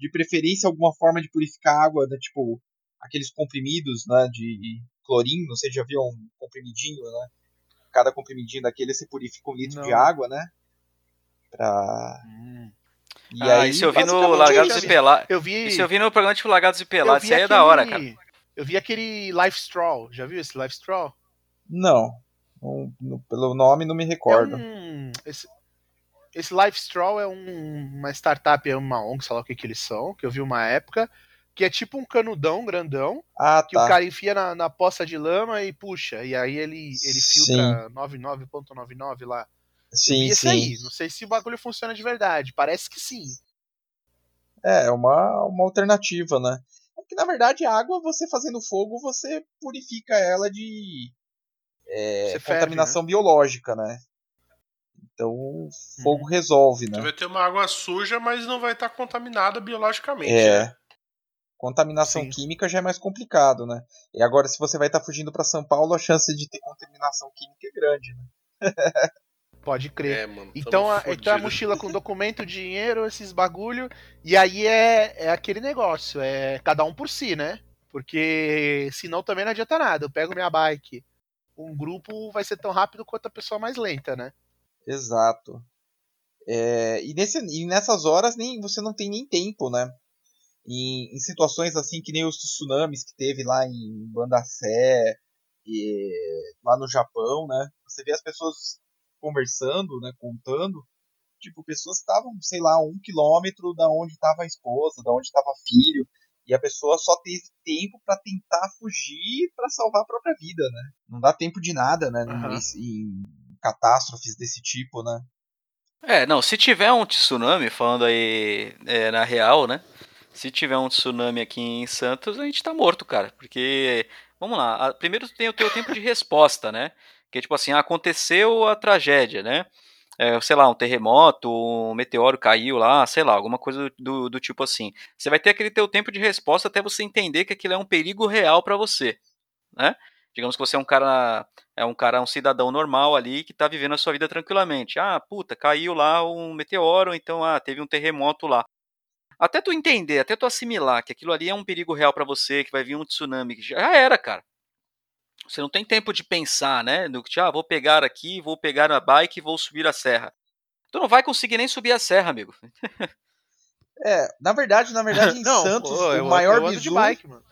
de preferência alguma forma de purificar água, né? tipo aqueles comprimidos, né? De clorinho, não sei, já viu um comprimidinho, né? Cada comprimidinho daquele você purifica um litro não. de água, né? Pra... Hum. E ah, aí, isso eu vi no Lagados e Pelados. Eu vi... Isso eu vi no programa tipo Lagados e Pelados. Isso aí aquele... é da hora, cara. Eu vi aquele Life Straw. Já viu esse Life Straw? Não. Não, no, pelo nome não me recordo. É um, esse, esse Lifestraw é um, uma startup, é uma ONG, sei lá o que, que eles são, que eu vi uma época, que é tipo um canudão grandão, ah, que tá. o cara enfia na, na poça de lama e puxa, e aí ele, ele filtra 99.99 lá. Sim, esse sim. aí, não sei se o bagulho funciona de verdade, parece que sim. É, é uma, uma alternativa, né? É que na verdade a água, você fazendo fogo, você purifica ela de é, contaminação ferve, né? biológica, né? Então, fogo hum. resolve, né? Você vai ter uma água suja, mas não vai estar contaminada biologicamente. É. Né? Contaminação Sim. química já é mais complicado, né? E agora, se você vai estar fugindo para São Paulo, a chance de ter contaminação química é grande, né? Pode crer. É, mano, então, a, então a mochila com documento, dinheiro, esses bagulho. E aí é, é aquele negócio, é cada um por si, né? Porque senão também não adianta nada. Eu pego minha bike, um grupo vai ser tão rápido quanto a pessoa mais lenta, né? Exato. É, e, nesse, e nessas horas nem você não tem nem tempo, né? Em, em, situações assim que nem os tsunamis que teve lá em Bandacé, e, lá no Japão, né? Você vê as pessoas conversando, né? Contando. Tipo, pessoas estavam, sei lá, um quilômetro da onde estava a esposa, da onde estava filho. E a pessoa só teve tempo para tentar fugir para salvar a própria vida, né? Não dá tempo de nada, né? Uhum. Em, em catástrofes desse tipo, né? É, não, se tiver um tsunami, falando aí é, na real, né? Se tiver um tsunami aqui em Santos, a gente tá morto, cara. Porque, vamos lá, primeiro tem o teu tempo de resposta, né? Que tipo assim, aconteceu a tragédia, né? é, sei lá, um terremoto, um meteoro caiu lá, sei lá, alguma coisa do, do tipo assim. Você vai ter aquele teu tempo de resposta até você entender que aquilo é um perigo real para você, né? Digamos que você é um cara É um cara, um cidadão normal ali que tá vivendo a sua vida tranquilamente. Ah, puta, caiu lá um meteoro, então ah, teve um terremoto lá. Até tu entender, até tu assimilar que aquilo ali é um perigo real para você, que vai vir um tsunami, já era, cara. Você não tem tempo de pensar, né? No que, ah, vou pegar aqui, vou pegar a bike e vou subir a serra. Tu não vai conseguir nem subir a serra, amigo. é, na verdade, na verdade, em não, Santos, pô, o maior bizu, de bike, mano.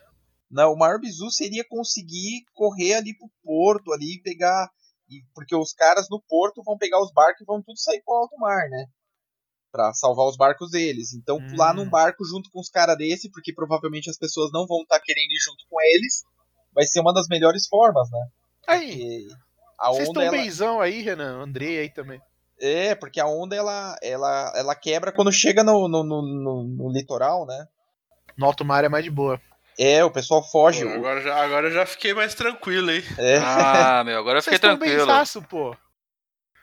Não, o maior bizu seria conseguir correr ali pro porto ali e pegar porque os caras no porto vão pegar os barcos e vão tudo sair pro alto mar, né? Pra salvar os barcos deles. Então, hum. pular num barco junto com os caras desse, porque provavelmente as pessoas não vão estar tá querendo ir junto com eles, vai ser uma das melhores formas, né? Aí. Vocês estão ela... beizão aí, Renan, Andrei aí também. É, porque a onda ela, ela, ela quebra quando chega no, no, no, no, no litoral, né? No alto mar é mais de boa. É, o pessoal foge. Pô, agora, já, agora eu já fiquei mais tranquilo, hein? É. Ah, meu, agora eu fiquei Vocês tranquilo. Benzaço, pô.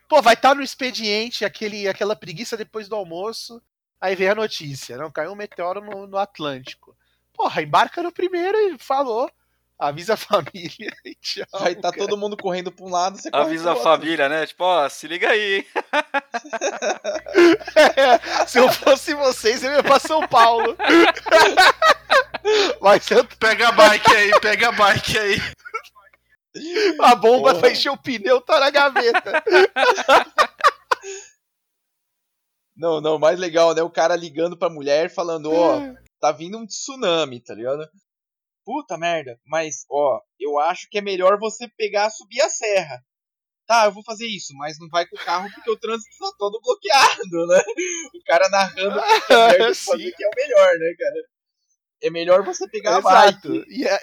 Pô, vai estar tá no expediente aquele, aquela preguiça depois do almoço. Aí vem a notícia, não? Caiu um meteoro no, no Atlântico. Porra, embarca no primeiro e falou. Avisa a família e tchau. Vai estar tá todo mundo correndo pra um lado, você Avisa a família, né? Tipo, ó, se liga aí. é, se eu fosse vocês, eu ia pra São Paulo. Mas eu... Pega a bike aí, pega a bike aí. A bomba Porra. vai encher o pneu, tá na gaveta. Não, não, mais legal, né? O cara ligando pra mulher falando, ó, oh, tá vindo um tsunami, tá ligado? Puta merda, mas, ó, eu acho que é melhor você pegar, subir a serra. Tá, eu vou fazer isso, mas não vai com o carro porque o trânsito tá todo bloqueado, né? O cara narrando que é, que é o melhor, né, cara? É melhor você pegar Exato. a bike. E é...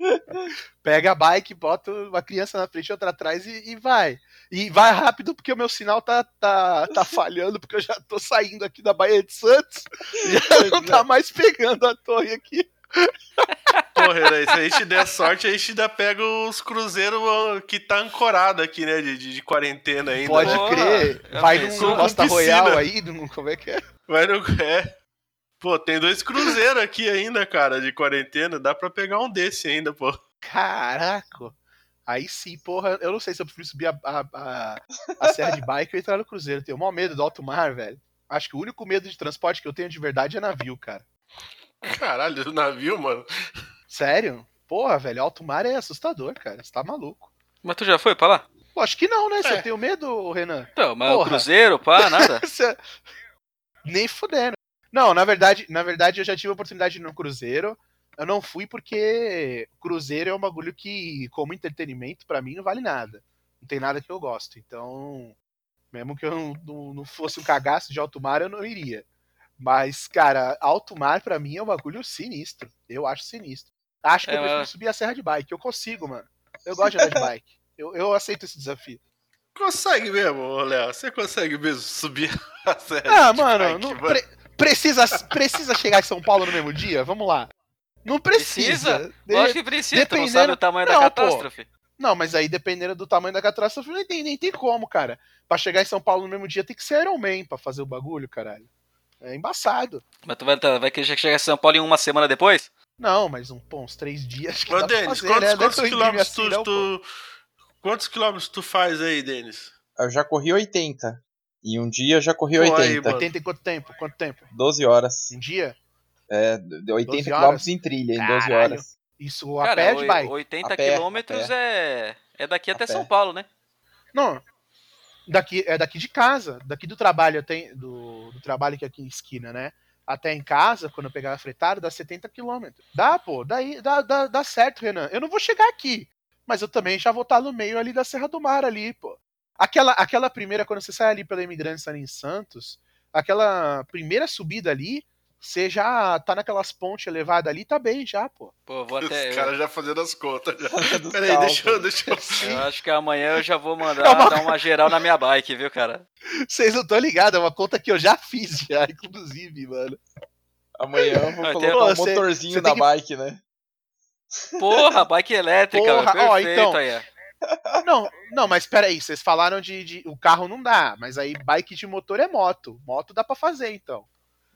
Pega a bike, bota uma criança na frente e outra atrás e, e, vai. E vai rápido porque o meu sinal tá, tá, tá falhando, porque eu já tô saindo aqui da Baía de Santos. Já não tá mais pegando a torre aqui. Porra, né? se a gente der sorte, a gente ainda pega os cruzeiros que tá ancorado aqui, né? De, de, de quarentena ainda. Pode crer. Vai no Costa Royal aí, como é que é? Vai no. É. Pô, tem dois cruzeiros aqui ainda, cara, de quarentena. Dá pra pegar um desse ainda, pô. Caraca! Aí sim, porra, eu não sei se eu prefiro subir a, a, a, a serra de bike ou entrar no cruzeiro. Tenho o maior medo do alto mar, velho. Acho que o único medo de transporte que eu tenho de verdade é navio, cara. Caralho, navio, mano. Sério? Porra, velho, alto mar é assustador, cara. Você tá maluco. Mas tu já foi pra lá? Pô, acho que não, né? Você é. tem medo, Renan? Não, mas Porra. cruzeiro, pá, nada. Nem fudendo. Não, na verdade, na verdade eu já tive a oportunidade de ir no cruzeiro. Eu não fui porque cruzeiro é um bagulho que, como entretenimento, para mim não vale nada. Não tem nada que eu gosto. Então, mesmo que eu não, não, não fosse um cagaço de alto mar, eu não iria. Mas, cara, alto mar para mim é um bagulho sinistro. Eu acho sinistro. Acho que é, eu prefiro subir a serra de bike. Eu consigo, mano. Eu gosto de andar de bike. Eu, eu aceito esse desafio. Consegue mesmo, Léo? Você consegue mesmo subir a serra ah, de mano, bike? Não, mano, precisa, precisa chegar em São Paulo no mesmo dia? Vamos lá. Não precisa. precisa? Lógico que precisa, dependendo... tu não sabe o tamanho não, da catástrofe. Pô. Não, mas aí dependendo do tamanho da catástrofe, nem tem, nem tem como, cara. Pra chegar em São Paulo no mesmo dia tem que ser Iron Man pra fazer o bagulho, caralho. É embaçado. Mas tu vai, tá, vai querer chegar em São Paulo em uma semana depois? Não, mas um, pô, uns três dias. Ô, Denis, quantos, né? quantos quilômetros assim, tu, tu quantos quilômetros tu faz aí, Denis? Eu já corri 80. E um dia eu já corri pô, 80. Aí, 80 em quanto tempo? Quanto tempo? 12 horas. Um dia? É, 80 quilômetros em trilha, em 12 horas. Isso a Cara, pé de bike? 80 quilômetros é, é daqui a até. São Paulo, né? Não, daqui é daqui de casa, daqui do trabalho tem do, do trabalho que é aqui em esquina, né? Até em casa, quando eu pegava fretado, dá 70 quilômetros. Dá, pô, daí dá, dá, dá certo, Renan. Eu não vou chegar aqui, mas eu também já vou estar no meio ali da Serra do Mar ali, pô. Aquela, aquela primeira, quando você sai ali pela Imigrantes ali em Santos, aquela primeira subida ali, você já tá naquelas pontes elevadas ali, tá bem já, pô. Pô, vou até. Os caras já fazendo as contas. Já. Peraí, deixa eu, deixa eu. Eu acho que amanhã eu já vou mandar é uma... dar uma geral na minha bike, viu, cara? Vocês não estão ligados, é uma conta que eu já fiz, já, inclusive, mano. Amanhã eu vou colocar Pô, um motorzinho você na que... bike, né? Porra, bike elétrica, Porra, perfeito ó, então, aí. Não, não, mas peraí, vocês falaram de, de, O carro não dá, mas aí bike de motor é moto. Moto dá pra fazer, então.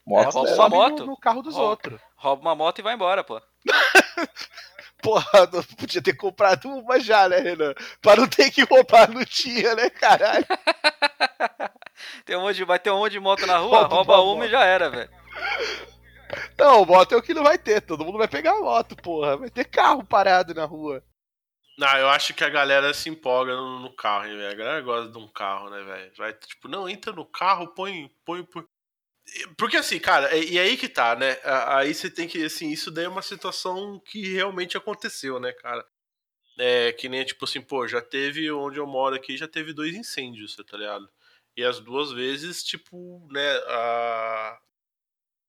Moto, é, rouba uma moto. No, no, carro dos rouba, outros. Rouba uma moto e vai embora, pô. Porra, não podia ter comprado uma já, né, Renan? Pra não ter que roubar no dia, né, caralho? tem um monte de, vai ter um monte de moto na rua, rouba, rouba uma moto. e já era, velho. Não, moto é o que não vai ter, todo mundo vai pegar a moto, porra. Vai ter carro parado na rua. Não, eu acho que a galera se empolga no, no carro, hein, velho. A galera gosta de um carro, né, velho? Vai, tipo, não, entra no carro, põe, põe, põe. Porque assim, cara, e aí que tá, né? Aí você tem que, assim, isso daí é uma situação que realmente aconteceu, né, cara? É, que nem, tipo assim, pô, já teve, onde eu moro aqui, já teve dois incêndios, tá ligado? E as duas vezes, tipo, né, a...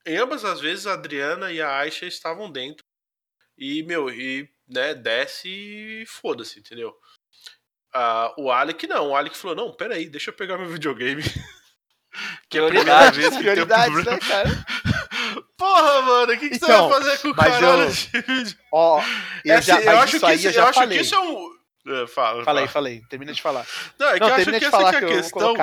Em ambas as vezes, a Adriana e a Aisha estavam dentro. E, meu, e, né, desce e foda-se, entendeu? Ah, o Alec não, o Alec falou, não, peraí, deixa eu pegar meu videogame. Que é prioridades, né, cara? Porra, mano, o que, que então, você vai fazer com o caralho eu, Ó, eu, é, já, assim, eu acho que isso, eu, eu acho que isso é um. É, fala, falei, fala. falei. Termina de falar. Não, é que eu acho que essa que é a questão.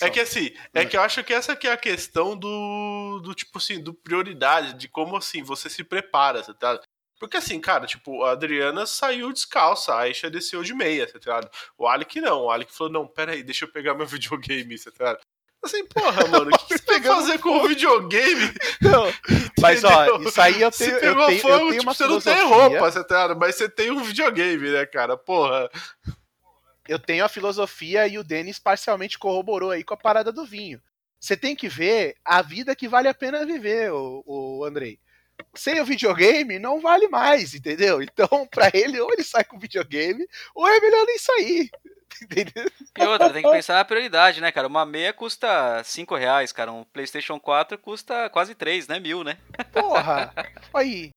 É que assim, é que eu acho que essa que é a questão do, do tipo assim, do prioridade, de como assim você se prepara, tá? Porque assim, cara, tipo, a Adriana saiu descalça, a Aisha desceu de meia, tá ligado? O Alec não, o Alec falou, não, pera aí, deixa eu pegar meu videogame, tá ligado? Assim, porra, mano, o que, que você vai fazer com o videogame? Não, mas ó, isso aí eu tenho. Você pegou eu tenho, fogo, eu tenho tipo, você não tem roupa, você tá, mas você tem um videogame, né, cara? Porra. Eu tenho a filosofia e o Denis parcialmente corroborou aí com a parada do vinho. Você tem que ver a vida que vale a pena viver, o, o Andrei. Sem o videogame não vale mais, entendeu? Então, para ele, ou ele sai com o videogame, ou é melhor nem sair. Entendeu? E outra, tem que pensar na prioridade, né, cara? Uma meia custa 5 reais, cara. Um PlayStation 4 custa quase 3, né? Mil, né? Porra! Aí.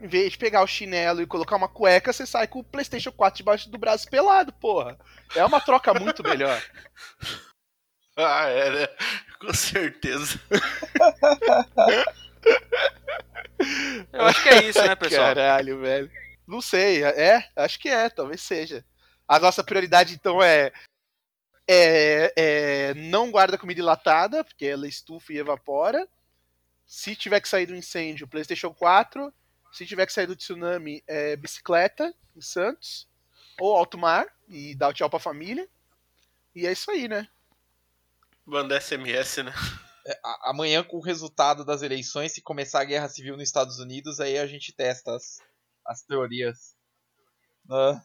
Em vez de pegar o chinelo e colocar uma cueca, você sai com o PlayStation 4 debaixo do braço pelado, porra. É uma troca muito melhor. ah, é, né? Com certeza. Eu acho que é isso, né, pessoal? Caralho, velho. Não sei, é? Acho que é, talvez seja. A nossa prioridade, então, é, é, é não guarda comida enlatada, porque ela estufa e evapora. Se tiver que sair do incêndio, PlayStation 4. Se tiver que sair do tsunami, é bicicleta em Santos. Ou alto mar e dar o tchau pra família. E é isso aí, né? Manda SMS, né? Amanhã, com o resultado das eleições, se começar a guerra civil nos Estados Unidos, aí a gente testa as, as teorias. Uh.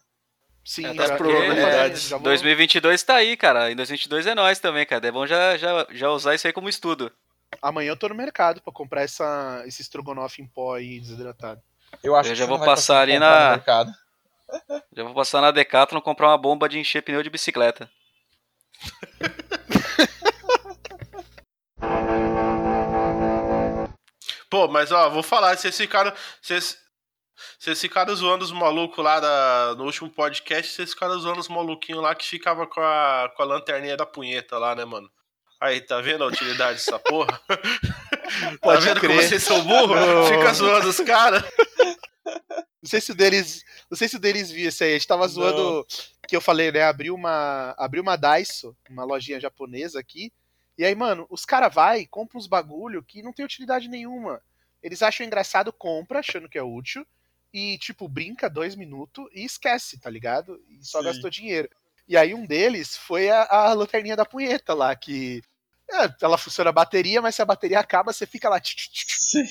Sim, é, as probabilidades. É, 2022 tá aí, cara. Em 2022 é nós também, cara. É bom já, já, já usar isso aí como estudo. Amanhã eu tô no mercado para comprar essa, esse estrogonofe em pó aí desidratado. Eu acho eu já vou passar ali na. Já vou passar na Decathlon comprar uma bomba de encher pneu de bicicleta. Pô, mas ó, vou falar, vocês ficaram. Vocês, vocês ficaram zoando os malucos lá da, no último podcast, vocês ficaram zoando os maluquinhos lá que ficava com a, com a lanterninha da punheta lá, né, mano? Aí, tá vendo a utilidade dessa porra? Pode tá vendo crer. como vocês são burros? Fica zoando os caras. Não sei se o deles. Não sei se o deles viu isso aí. A gente tava zoando. Não. Que eu falei, né? Abriu uma. Abriu uma Daiso, uma lojinha japonesa aqui. E aí, mano, os caras vai, compram uns bagulho que não tem utilidade nenhuma. Eles acham engraçado, compra, achando que é útil e, tipo, brinca dois minutos e esquece, tá ligado? E só Sim. gastou dinheiro. E aí um deles foi a, a lanterninha da punheta lá, que é, ela funciona a bateria, mas se a bateria acaba, você fica lá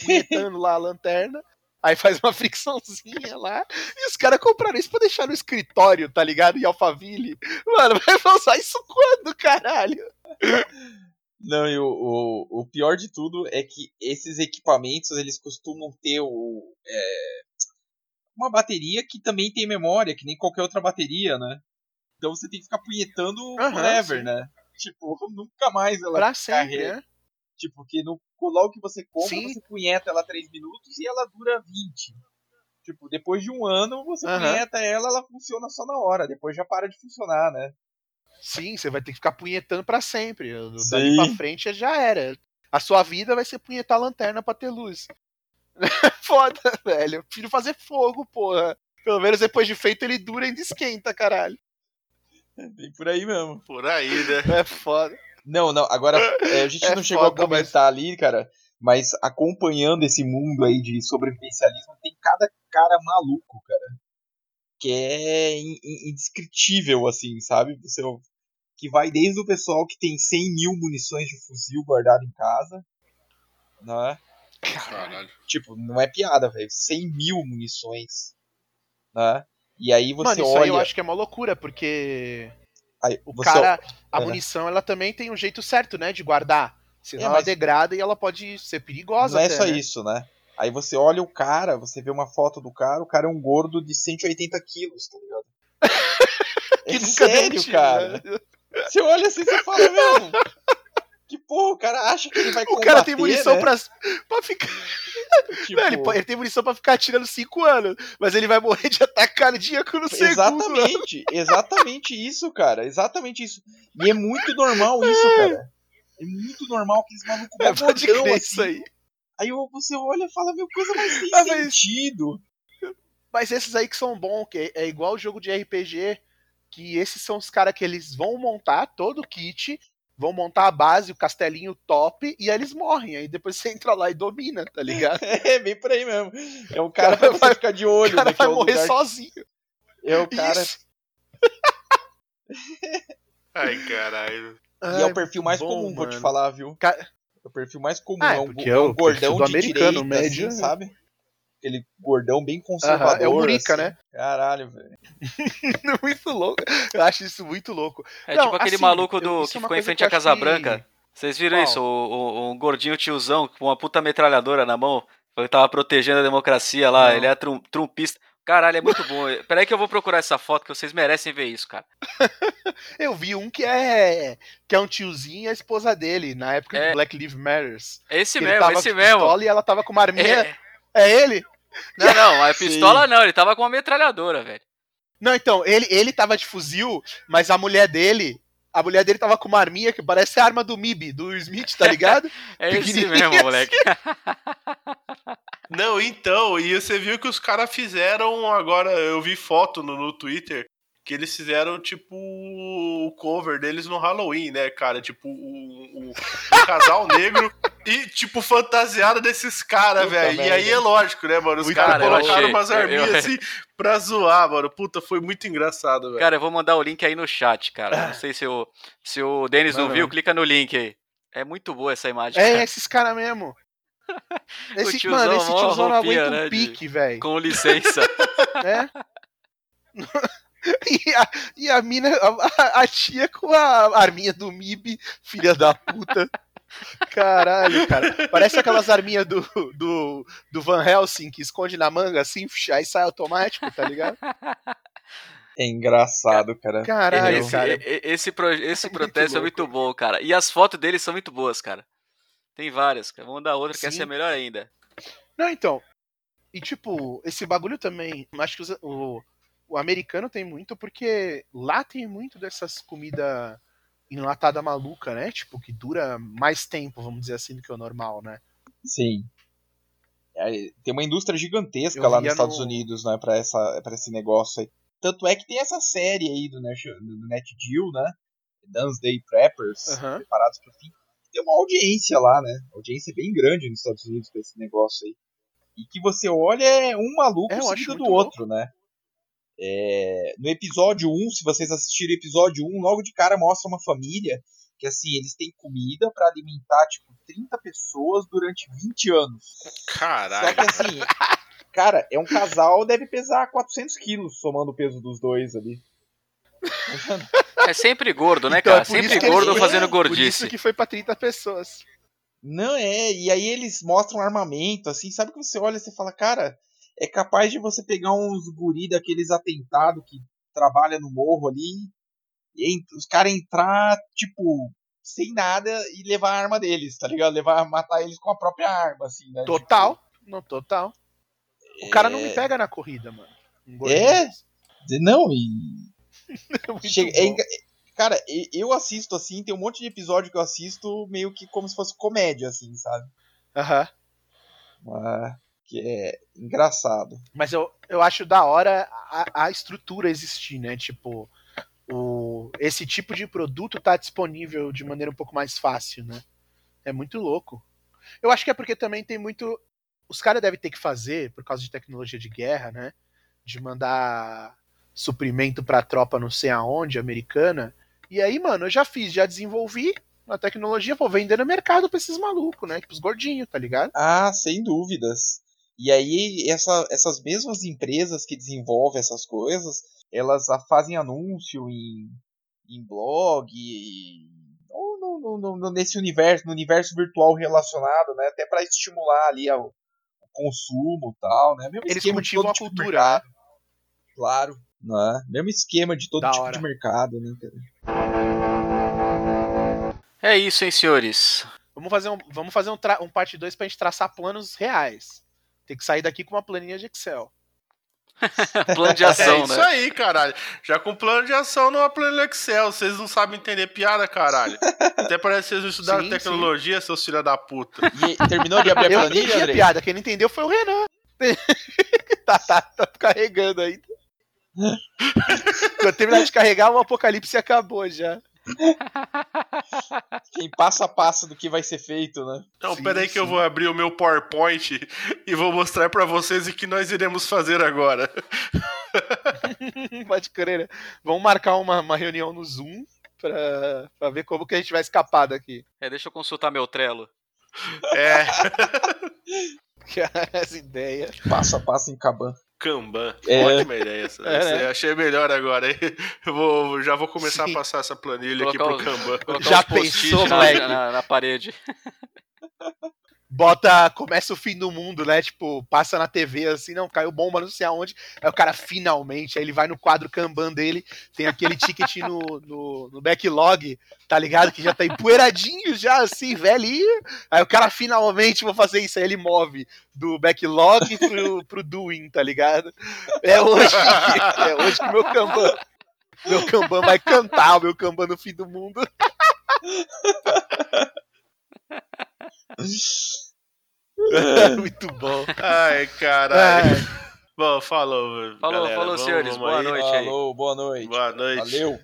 punhetando lá a lanterna. Aí faz uma fricçãozinha lá. E os caras compraram isso pra deixar no escritório, tá ligado? Em Alphaville. Mano, vai usar isso quando, caralho? Não, e o, o, o, pior de tudo é que esses equipamentos, eles costumam ter o, é, uma bateria que também tem memória, que nem qualquer outra bateria, né? Então você tem que ficar punhetando uhum, forever, sim. né? Tipo, nunca mais ela pra sempre. Né? Tipo, que no logo que você compra, sim. você punheta ela 3 minutos e ela dura 20. Tipo, depois de um ano, você uhum. punheta ela, ela funciona só na hora. Depois já para de funcionar, né? Sim, você vai ter que ficar punhetando para sempre. Dali pra frente já era. A sua vida vai ser punhetar a lanterna pra ter luz. Foda, velho. Eu prefiro fazer fogo, porra. Pelo menos depois de feito ele dura e ainda esquenta, caralho. É bem por aí mesmo. Por aí, né? É foda. Não, não, agora é, a gente é não chegou foda, a comentar mas... ali, cara, mas acompanhando esse mundo aí de sobrevivencialismo, tem cada, cara maluco, cara. Que é indescritível, assim, sabe? Você, que vai desde o pessoal que tem 100 mil munições de fuzil guardado em casa, né? Caralho. Tipo, não é piada, velho. 100 mil munições, né? E aí você Mano, isso olha. Aí eu acho que é uma loucura, porque aí, o cara, a munição, ela também tem um jeito certo, né, de guardar. Senão é, mas... ela degrada e ela pode ser perigosa. Não é até, é só né? isso, né? Aí você olha o cara, você vê uma foto do cara, o cara é um gordo de 180 quilos, tá ligado? que é sério, cara. Né? Você olha assim e você fala, meu. Que porra, o cara acha que ele vai combater, O cara tem munição né? pra, pra ficar. Tipo... Não, ele, ele, tem munição pra ficar atirando 5 anos, mas ele vai morrer de ataque cardíaco no segundo. Exatamente, exatamente isso, cara. Exatamente isso. E é muito normal isso, cara. É muito normal que esse maluco é, gordão, assim. Isso aí. Aí você olha e fala, meu, coisa mais sem ah, sentido. Mas esses aí que são bons, que é igual o jogo de RPG, que esses são os caras que eles vão montar todo o kit, vão montar a base, o castelinho top, e aí eles morrem. Aí depois você entra lá e domina, tá ligado? é, bem por aí mesmo. É um cara, cara vai, ficar de olho. O cara vai morrer lugar. sozinho. É o cara... Ai, caralho. E é o perfil mais bom, comum, mano. vou te falar, viu? Ca... É o perfil mais comum. Ah, é, um, é um gordão do de americano, direita, médio, assim, sabe? Aquele gordão bem conservador. Uh -huh, é o Murica, assim. né? Caralho, velho. muito louco. Eu acho isso muito louco. É Não, tipo aquele assim, maluco do que ficou em frente à Casa que... Branca. Vocês viram Qual? isso? O, o, um gordinho tiozão com uma puta metralhadora na mão. Ele tava protegendo a democracia lá. Não. Ele é trum, trumpista. Caralho, é muito bom. Peraí que eu vou procurar essa foto, que vocês merecem ver isso, cara. eu vi um que é que é um tiozinho e a esposa dele, na época é... do Black Lives Matters. Esse mesmo, esse mesmo. E ela tava com uma arminha. É, é ele? Não, não, a pistola Sim. não, ele tava com uma metralhadora, velho. Não, então, ele, ele tava de fuzil, mas a mulher dele. A mulher dele tava com uma arminha que parece a arma do MIB, do Smith, tá ligado? é esse mesmo, moleque. Não, então, e você viu que os caras fizeram agora, eu vi foto no, no Twitter, que eles fizeram, tipo, o cover deles no Halloween, né, cara? Tipo, o, o, o casal negro e, tipo, fantasiado desses caras, velho. E aí é lógico, né, mano? Os caras colocaram achei, umas arminhas eu, assim pra zoar, mano. Puta, foi muito engraçado, velho. Cara, eu vou mandar o link aí no chat, cara. Não sei se o, se o Denis não, não viu, clica no link aí. É muito boa essa imagem. É, cara. esses caras mesmo. Esse, tiozão, mano, esse tiozão não aguenta né, um pique, velho. Com licença. é? E a, e a mina, a, a, tia com a arminha do MIB, filha da puta. Caralho, cara. Parece aquelas arminhas do, do, do Van Helsing que esconde na manga assim, aí sai automático, tá ligado? É engraçado, cara. Caralho, esse, cara. Esse, pro, esse é protesto muito é muito bom, cara. E as fotos deles são muito boas, cara. Tem várias, cara. Vamos dar outra Sim. que essa é melhor ainda. Não, então. E tipo, esse bagulho também. Acho que o, o americano tem muito porque lá tem muito dessas comidas enlatada maluca, né? Tipo, que dura mais tempo, vamos dizer assim, do que o normal, né? Sim. Tem uma indústria gigantesca lá nos Estados no... Unidos, né, pra, essa, pra esse negócio aí. Tanto é que tem essa série aí do Net, do né? Dance Day Preppers, preparados pro fim. Tem uma audiência lá, né? Audiência bem grande nos Estados Unidos pra esse negócio aí. E que você olha é um maluco é, seguido do outro, louco. né? É, no episódio 1, se vocês assistirem o episódio 1, logo de cara mostra uma família que assim, eles têm comida para alimentar tipo 30 pessoas durante 20 anos. Caralho. Só que assim, cara, é um casal, deve pesar 400 quilos somando o peso dos dois ali. É sempre gordo, né, então, cara? É sempre gordo eles... fazendo gordice. Por isso que foi pra 30 pessoas. Não é, e aí eles mostram armamento, assim, sabe que você olha e você fala, cara, é capaz de você pegar uns guri daqueles atentados que trabalha no morro ali, e os caras entrar, tipo, sem nada e levar a arma deles, tá ligado? Levar, matar eles com a própria arma, assim, né? Total, tipo... não, total. O é... cara não me pega na corrida, mano. Um é? Não, e. Chega... é, cara, eu assisto assim, tem um monte de episódio que eu assisto meio que como se fosse comédia, assim, sabe? Aham. Uhum que é engraçado. Mas eu, eu acho da hora a, a estrutura existir, né? Tipo, o, esse tipo de produto tá disponível de maneira um pouco mais fácil, né? É muito louco. Eu acho que é porque também tem muito os caras devem ter que fazer, por causa de tecnologia de guerra, né? De mandar suprimento pra tropa não sei aonde, americana. E aí, mano, eu já fiz, já desenvolvi a tecnologia, vou vender no mercado pra esses malucos, né? Pros gordinhos, tá ligado? Ah, sem dúvidas. E aí, essa, essas mesmas empresas que desenvolvem essas coisas, elas fazem anúncio em, em blog, e, ou no, no, no, nesse universo, no universo virtual relacionado, né? Até para estimular ali o, o consumo e tal, né? Mesmo Eles cultivam a tipo cultura, né? Claro, né? Mesmo esquema de todo da tipo hora. de mercado, né? É isso, hein, senhores? Vamos fazer um, vamos fazer um, um parte 2 pra gente traçar planos reais. Tem que sair daqui com uma planilha de Excel. plano de ação, é né? isso aí, caralho. Já com plano de ação numa planilha Excel. Vocês não sabem entender piada, caralho. Até parece que vocês não estudaram sim, tecnologia, sim. seus filhos da puta. E terminou de abrir a planilha, Eu a piada. Quem não entendeu foi o Renan. tá, tá, tá carregando aí. Quando terminar de carregar, o apocalipse acabou já. Em passo a passo do que vai ser feito, né? Então, sim, peraí sim. que eu vou abrir o meu PowerPoint e vou mostrar para vocês o que nós iremos fazer agora. Pode crer, né? Vamos marcar uma, uma reunião no Zoom pra, pra ver como que a gente vai escapar daqui. É, deixa eu consultar meu Trello. É. Essa ideia. Passo a passo em Kaban. Kanban. É. Ótima ideia essa. É, né? Achei melhor agora. Vou, já vou começar Sim. a passar essa planilha colocar aqui pro Kanban. Já pensou, na, na, na parede. Bota. Começa o fim do mundo, né? Tipo, passa na TV assim, não, caiu bomba, não sei aonde. Aí o cara finalmente, aí ele vai no quadro Kanban dele, tem aquele ticket no, no, no backlog, tá ligado? Que já tá empoeiradinho, já assim, velhinho. Aí o cara finalmente vou fazer isso, aí ele move do backlog pro, pro doing, tá ligado? É hoje, é hoje que meu Kanban. Meu Kanban vai cantar, o meu Kanban no fim do mundo. Muito bom. Ai, caralho. Ai. Bom, falou. Falou, galera. falou, vamos, senhores. Vamos boa aí. noite aí. Falou, boa noite. Boa noite. Valeu.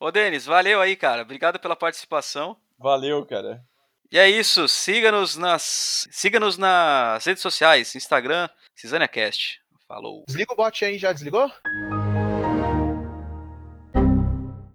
Ô, Denis, valeu aí, cara. Obrigado pela participação. Valeu, cara. E é isso. Siga-nos nas, siga-nos nas redes sociais: Instagram, CisâniaCast. Falou. Desliga o bot aí, já desligou?